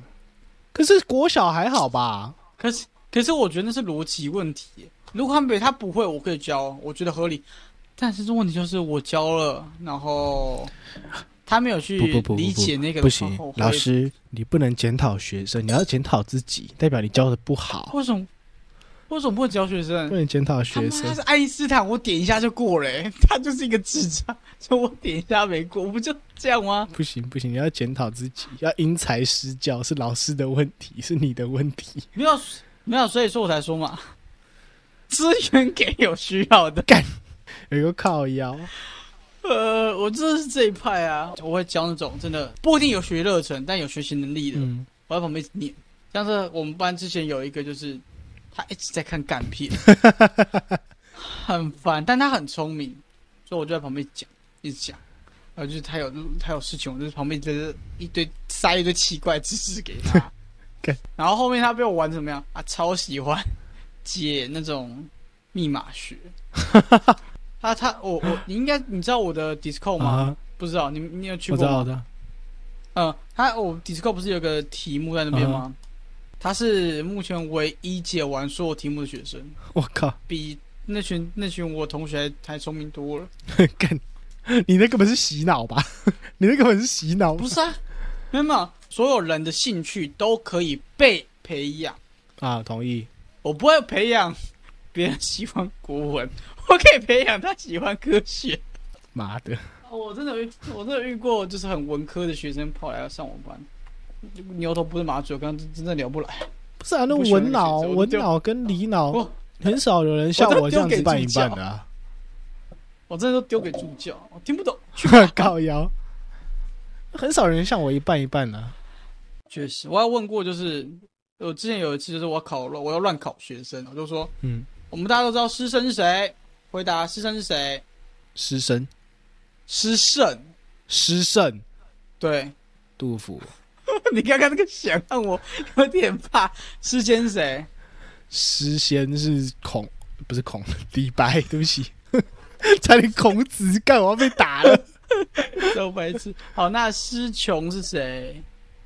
可是国小还好吧？可是可是我觉得那是逻辑问题。如果他没他不会，我可以教，我觉得合理。但是这问题就是我教了，然后他没有去理解那个不行老师，你不能检讨学生，你要检讨自己，代表你教的不好，为什么为什么不会教学生不？能检讨学生妈他是。爱因斯坦，我点一下就过了耶，他就是一个智障，所以我点一下没过，我不就这样吗？不行不行，你要检讨自己，要因材施教，是老师的问题，是你的问题。没有没有，所以说我才说嘛，资源给有需要的。有一个靠腰，呃，我真的是这一派啊，我会教那种真的不一定有学热忱，但有学习能力的，嗯，我在旁边念。像是我们班之前有一个，就是他一直在看干片，很烦，但他很聪明，所以我就在旁边讲，一直讲。然后就是他有他有事情，我就是旁边就是一堆塞一堆奇怪知识给他 干。然后后面他被我玩怎么样啊？超喜欢解那种密码学。他他我我你应该你知道我的 Discord 吗？啊，不知道，你你有去我知道，我知？道，嗯，他我 Discord 不是有个题目在那边吗？他是目前唯一解完所有题目的学生，我靠，比那群那群我同学还还聪明多了。干，你那根本是洗脑吧？你那根本是洗脑，不是啊，没有没有，所有人的兴趣都可以被培养。啊？同意，我不会培养 别人喜欢国文，我可以培养他喜欢科学。妈的，我真的遇，我真的遇过，就是很文科的学生跑来要上我班，牛头不是马嘴，我刚刚真的聊不来。不是啊？那文脑、文脑跟理脑很少有人像我这样子丢给半一半的啊，我真的都丢给助教，我听不懂。靠腰。很少人像我一半一半啊。确实，我要问过，就是我之前有一次，就是我考了，我要乱考学生，我就说，嗯，我们大家都知道师生是谁，回答师生是谁？师生、师圣，师圣、对，杜甫、你刚刚那个想让我有点怕。诗仙是谁？诗仙是孔，不是孔，李白，对不起，差点孔子，干我要被打了。都白痴。好，那诗琼是谁？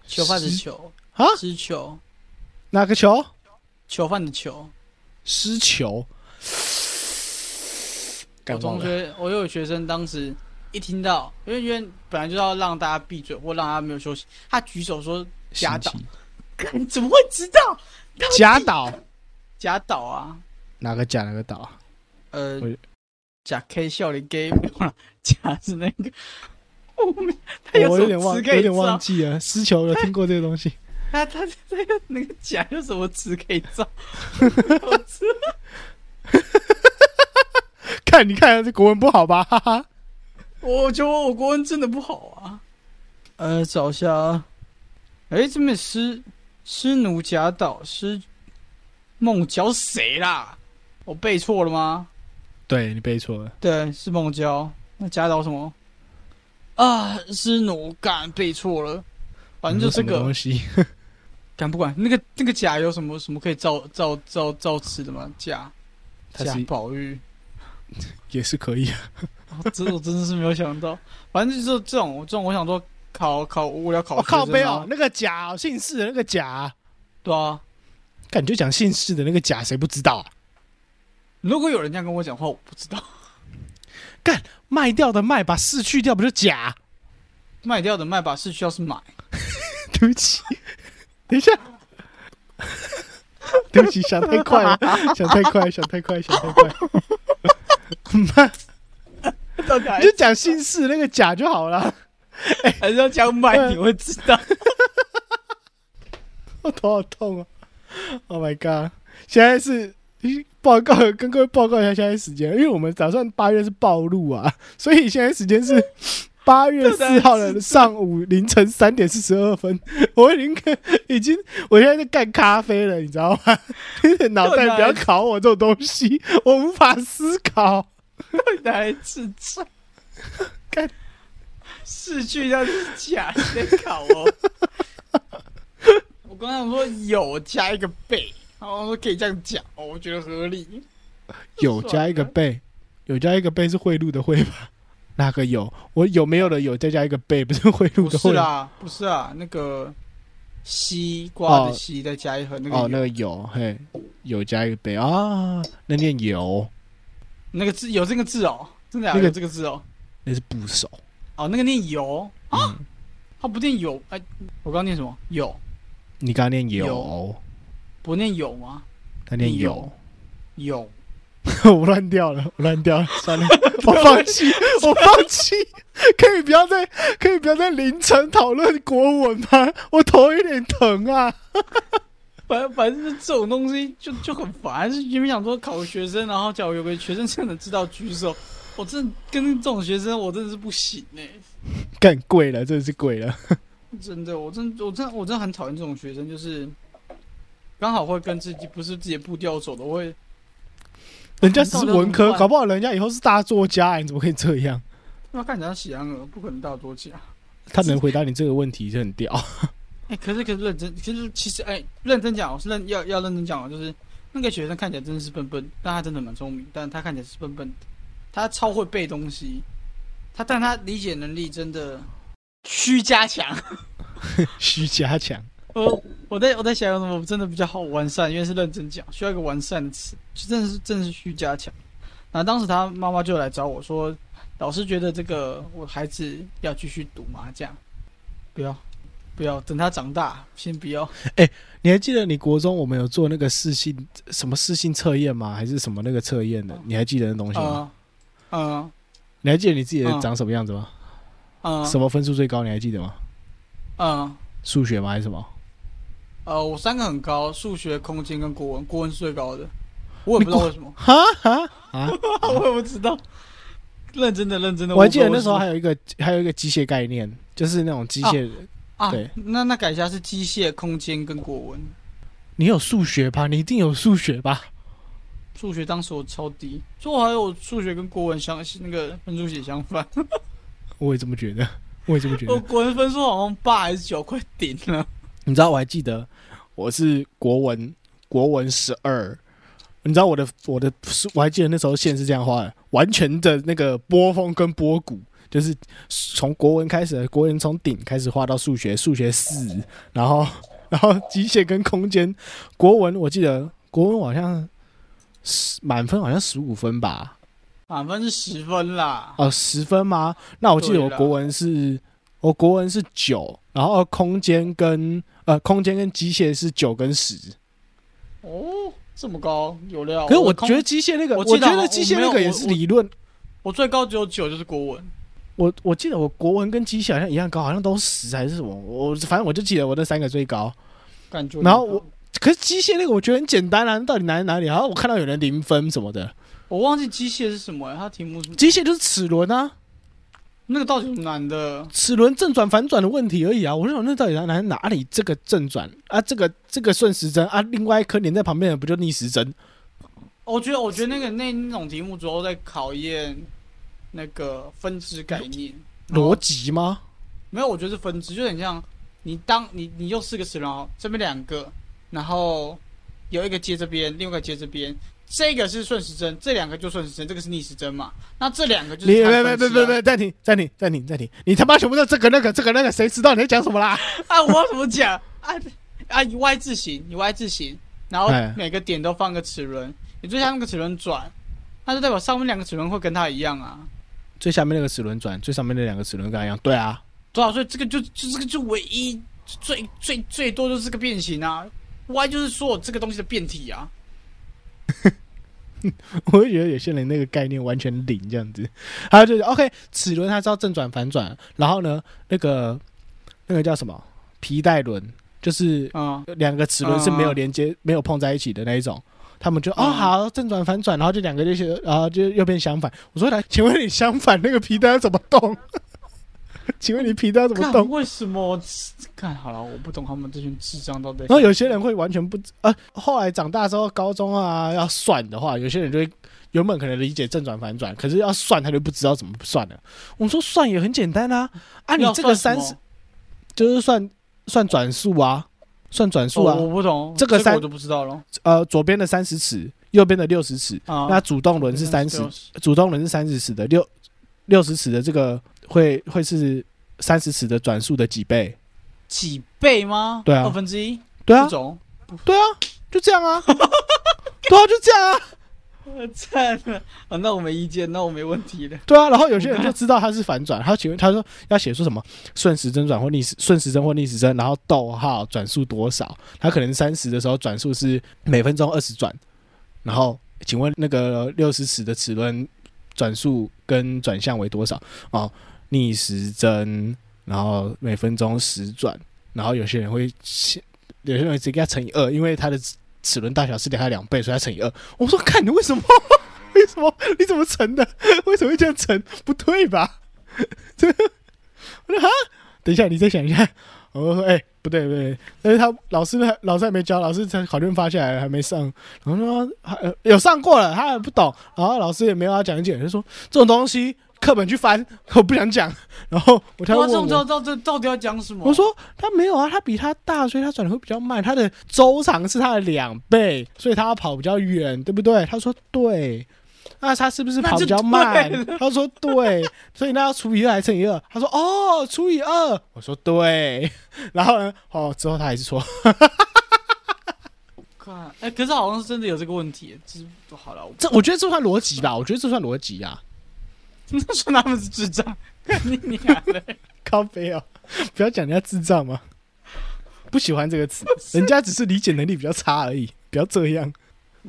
囚犯的囚啊诗囚，哪个囚？囚犯的囚。失球。干我同学，我有学生当时一听到，因为因为本来就要让大家闭嘴或让他没有休息，他举手说假倒心，悸干怎么会知道？假倒，假倒啊，哪个假哪个倒？呃，假 K 笑脸 gay 没有了，假是那个，我有点忘，什么词可以有点忘？记了。失球有听过这个东西？他他这个那个假有什么词可以造？看，你看这国文不好吧？哈哈。我觉得我国文真的不好啊。呃，找一下啊。哎，这边师师奴贾岛师孟郊谁啦？我背错了吗？对你背错了。对，是孟郊。那贾岛什么？啊，师奴干背错了。反正就这个东，西。敢不管那个那个甲有什么什么可以造造造造词的吗？甲贾宝玉。也是可以啊。哦这我真的是没有想到，反正就是这种这种，我想说考考无聊考我靠背哦，那个甲哦姓氏的那个甲，对啊，感觉讲姓氏的那个甲，谁不知道啊？如果有人这样跟我讲话，我不知道。干卖掉的卖，把氏去掉，不就假？卖掉的卖把是需要是买，对不起，等一下，对不起，想太快了，想太快，想太快，想太快。卖到底还你就讲姓氏那个甲就好了。还是要讲买，你会知道。我头好痛啊！Oh my god！现在是报告，跟各位报告一下现在时间，因为我们打算八月是暴露啊，所以现在时间是 八月四号的上午凌晨三点四十二分。我已经已经，我现在在干咖啡了，你知道吗？脑袋不要考我这种东西，我无法思考。哪一次错？干逝去掉是假，你在考哦。我刚刚说有加一个倍，然后说可以这样讲，哦，我觉得合理。有加一个倍，有加一个倍是贿赂的贿吧？哪个有？我有没有的有再加一个倍，不是贿赂的贿。是啊，不是啊，那个西瓜的西再加一横，那个哦，那个有，嘿，有加一个倍啊，那念有，那个字有这个字哦，真的啊那个有这个字哦。那是部首。哦，那个念有啊，嗯，它不念有，哎，我刚刚念什么？有你刚刚念有有，不念有吗？他念有有，有，我乱掉了，我乱掉了，算了，我放弃，我放弃，可以不要再，可以不要在凌晨讨论国文吗？我头有点疼啊。反正反正这种东西就就很烦，是原本想说考学生，然后假如有个学生真的知道举手，我真的跟这种学生我真的是不行 哎、干贵了，真的是贵了。真的，我真我真我真的很讨厌这种学生，就是刚好会跟自己不是自己步调走的，我会人家只是文科，搞不好人家以后是大作家，你怎么可以这样？那看起来喜羊羊，不可能大作家。他能回答你这个问题就很屌。哎、可是可是认真，其实其实哎、认真讲，我是认要要认真讲的，就是那个学生看起来真的是笨笨，但他真的蛮聪明，但他看起来是笨笨的，他超会背东西，他但他理解能力真的需加强。需加强。我我在我在想有什么真的比较好完善，因为是认真讲，需要一个完善的词，就真的是真的是需加强。然后当时他妈妈就来找我说，老师觉得这个我孩子要继续赌麻将，不要不要，等他长大先不要。你还记得你国中我们有做那个四性什么四性测验吗？还是什么那个测验的？你还记得那东西吗？嗯嗯你还记得你自己长什么样子吗？嗯什么分数最高？你还记得吗？嗯数学吗？还是什么？呃，我三个很高，数学、空间跟国文，国文是最高的，我也不知道为什么，哈哈啊！我也不知道。认真的认真的。我还记得那时候还有一个还有一个机械概念，就是那种机械。啊，对那那改一下是机械、空间跟国文。你有数学吧？你一定有数学吧？数学当时我超低，所以我还有数学跟国文相那个分数写相反。我也这么觉得，我也这么觉得。我国文分数好像八还是九，快顶了。你知道我还记得我是国文国文十二，你知道我的我的我还记得那时候线是这样画的，完全的那个波峰跟波谷，就是从国文开始，国文从顶开始画到数学，数学四，然后然后机械跟空间，国文我记得国文好像十满分好像十五分吧，满分是十分啦。哦十分吗？那我记得我国文是我国文是九，然后空间跟呃空间跟机械是九跟十。哦，这么高，有料。可是我觉得机械那个，我我觉得机械那个也是理论。我最高只有九，就是国文。我我记得我国文跟机械好像一样高，好像都十还是什么。我反正我就记得我那三个最高。感觉。然后我可是机械那个我觉得很简单啊，到底难在哪里？然后我看到有人零分什么的，我忘记机械是什么、欸，它题目是机械就是齿轮啊，那个到底难的？齿轮正转反转的问题而已啊。我就想那到底难在哪里？这个正转啊，这个这个顺时针啊，另外一颗连在旁边的不就逆时针？我觉得，我觉得那个那那种题目主要在考验那个分支概念逻辑吗？没有，我觉得是分支，就很像你当你你用四个齿轮哦，这边两个，然后有一个接这边，另外一个接这边，这个是顺时针，这两个就顺时针，这个是逆时针嘛？那这两个就是你别别别别别暂停暂停暂停暂停！你他妈全部都这个那个这个那个，谁知道你在讲什么啦？啊！我要怎么讲啊啊！以 Y 字形，以 Y 字形，然后哎每个点都放个齿轮，你就像那个齿轮转，那就代表上面两个齿轮会跟它一样啊。最下面那个齿轮转，最上面那两个齿轮跟它一样。对啊，多少？所以这个就就这个就唯一最最最多就是个变形啊，Y 就是所有这个东西的变体啊。我会觉得有些人那个概念完全零这样子。还有就是 OK，齿轮它知道正转反转，然后呢，那个那个叫什么皮带轮，就是嗯，两个齿轮是没有连接、没有碰在一起的那一种。他们就哦嗯好正转反转，然后就两个就是然后就右边相反。我说来，请问你相反那个皮带要怎么动？请问你皮带要怎么动？为什么？看好了，我不懂他们这群智障到底在。然后有些人会完全不知呃，后来长大之后，高中啊要算的话，有些人就会原本可能理解正转反转，可是要算他就不知道怎么算了。我说算也很简单啊，啊你这个三十就是算算转速啊，算转速啊，哦我不懂个这个三我就不知道了呃左边的三十尺，右边的六十尺，啊。那主动轮是三十，60主动轮是三十尺的六六十尺的这个会会是三十尺的转速的几倍？几倍吗？对啊二分之一。对啊这，种。对啊，就这样啊，对啊，就这样啊。我赞了啊！那我没意见，那我没问题的。对啊，然后有些人就 知道它是反转，他请问他说要写出什么顺时针转或逆时顺时针或逆时针，然后逗号转速多少？他可能三十的时候转速是每分钟二十转，然后请问那个六十尺的齿轮转速跟转向为多少？哦，逆时针，然后每分钟十转，然后有些人会写，有些人直接乘以二，因为它的齿轮大小是它两倍，所以它乘以二。我说看你为什么？为什么？你怎么乘的？为什么会这样乘？不对吧？这 我说哈，等一下，你再想一下。我说哎、不对不对，但是他老师还老师还没教，老师才考卷发下来还没上，然后说、呃有上过了，他还不懂，然后老师也没有要讲解，就说这种东西课本去翻，我不想讲。然后我他哇，问我这种知道知道这到底要讲什么？我说他没有啊，他比他大，所以他转的会比较慢。他的周长是他的两倍，所以他要跑比较远，对不对？他说对。那他是不是跑比较慢？他说对，所以那要除以二还是乘以二？他说哦，除以二。我说对。然后呢？哦，之后他还是错。看，哎、可是好像是真的有这个问题。就是好了，这我觉得这算逻辑吧？我觉得这算逻辑啊。那说他们是智障，看你你俩嘞。靠背哦，不要讲人家智障嘛。不喜欢这个词，人家只是理解能力比较差而已，不要这样。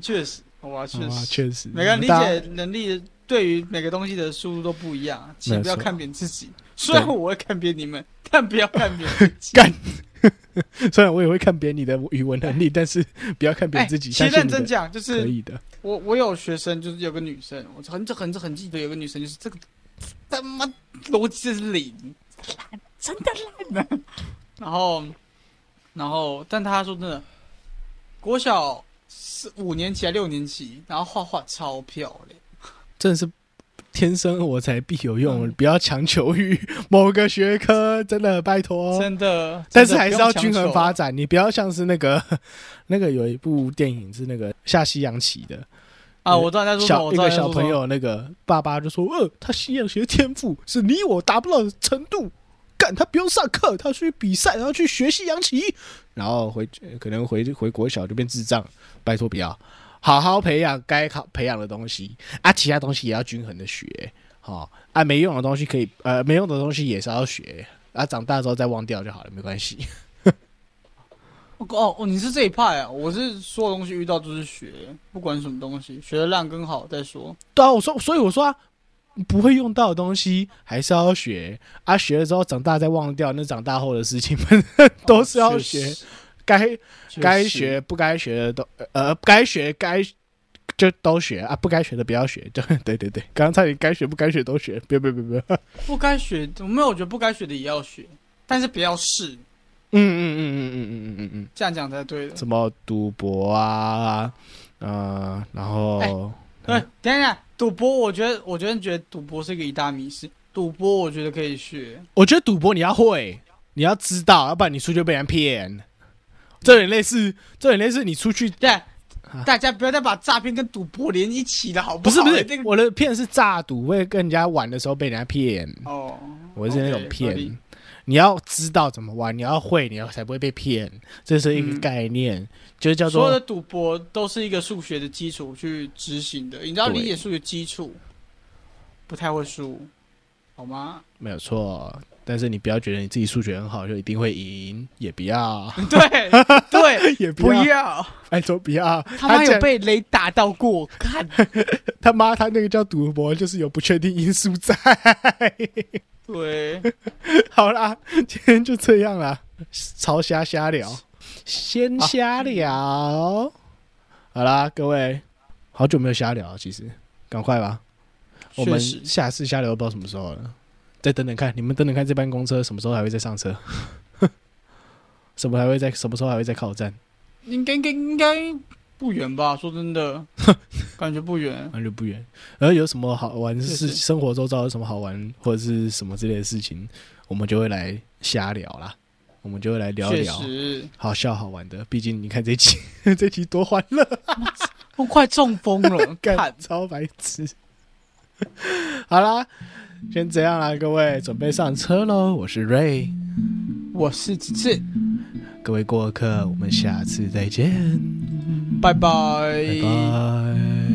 确实，好吧，确实，确实，每个人理解能力对于每个东西的速度都不一样，请不要看扁自己。虽然我会看扁你们，但不要看扁自己。干 虽然我也会看别人你的语文能力，但是不要看别人自己。其实认真讲，就是可以的。我我有学生，就是有个女生，我很很很记得有个女生，就是这个他妈逻辑是零，真的烂的。然后然后，但她说真的，国小是五年级还六年级，然后画画超漂亮，真的是天生我才必有用，嗯不要强求于 某个学科，真的拜托。真的。但是还是要均衡发展，你不要像是那个 那个有一部电影是那个下西洋棋的，啊！我知道你在说，小一个小朋。友，那个爸爸就说：“呃，他西洋棋的天赋是你我达不到的程度，干他不用上课，他去比赛，然后去学西洋棋，然后回可能回回国小就变智障。拜托不要，好好培养该考培养的东西啊，其他东西也要均衡的学。好、啊，没用的东西可以呃，没用的东西也是要学啊，长大之后再忘掉就好了，没关系。哦哦，你是这一派啊？我是所有东西遇到都是学，不管什么东西，学的烂跟好再说。对啊，我说，所以我说啊，不会用到的东西还是要学啊，学了之后长大再忘掉，那长大后的事情都是要学，实该该学不该学的都呃该学该就都学啊，不该学的不要学。对对对对，刚才你该学不该学都学，别别别别，嗯不该学，我没有我觉得不该学的也要学，但是不要试，嗯嗯嗯嗯嗯嗯嗯嗯嗯，这样讲才对的。什么赌博啊，呃，然后、哎对，等一下，赌博，我觉得，我觉得觉得赌博是一个一大迷思。赌博，我觉得可以学。我觉得赌博你要会，你要知道，要不然你出去就被人骗。这有点类似，这有点类似你出去对，大家不要再把诈骗跟赌博连一起了，好不好？不是不是那，个我的骗是诈赌，会跟人家玩的时候被人家骗，哦，我是那种骗。你要知道怎么玩，你要会，你要才不会被骗，这是一个嗯概念，就是叫做所有的赌博都是一个数学的基础去执行的，你只要理解数学基础，不太会输，好吗？没有错。但是你不要觉得你自己数学很好就一定会赢，也不要，对 对，也不不要，要，拜托不要。他妈有被雷打到过，看，他妈他那个叫赌博，就是有不确定因素在。对，好啦，今天就这样啦，超瞎瞎聊，先瞎聊。好啦，各位，好久没有瞎聊了，其实赶快吧，我们下次瞎聊不知道什么时候了，再等等看，你们等等看这班公车什么时候还会再上车，什么还会在什么时候还会再靠站，应该应该应该不远吧？说真的，感觉不远。感觉不远。然后有什么好玩的事，生活周遭有什么好玩或者是什么之类的事情，我们就会来瞎聊啦，我们就会来聊一聊。好笑好玩的，毕竟你看这期，这期多欢乐，我快中风了，干看，超白痴。好啦，先这样啦，各位准备上车喽。我是 Ray，我是子志，各位过客，我们下次再见，拜拜拜拜。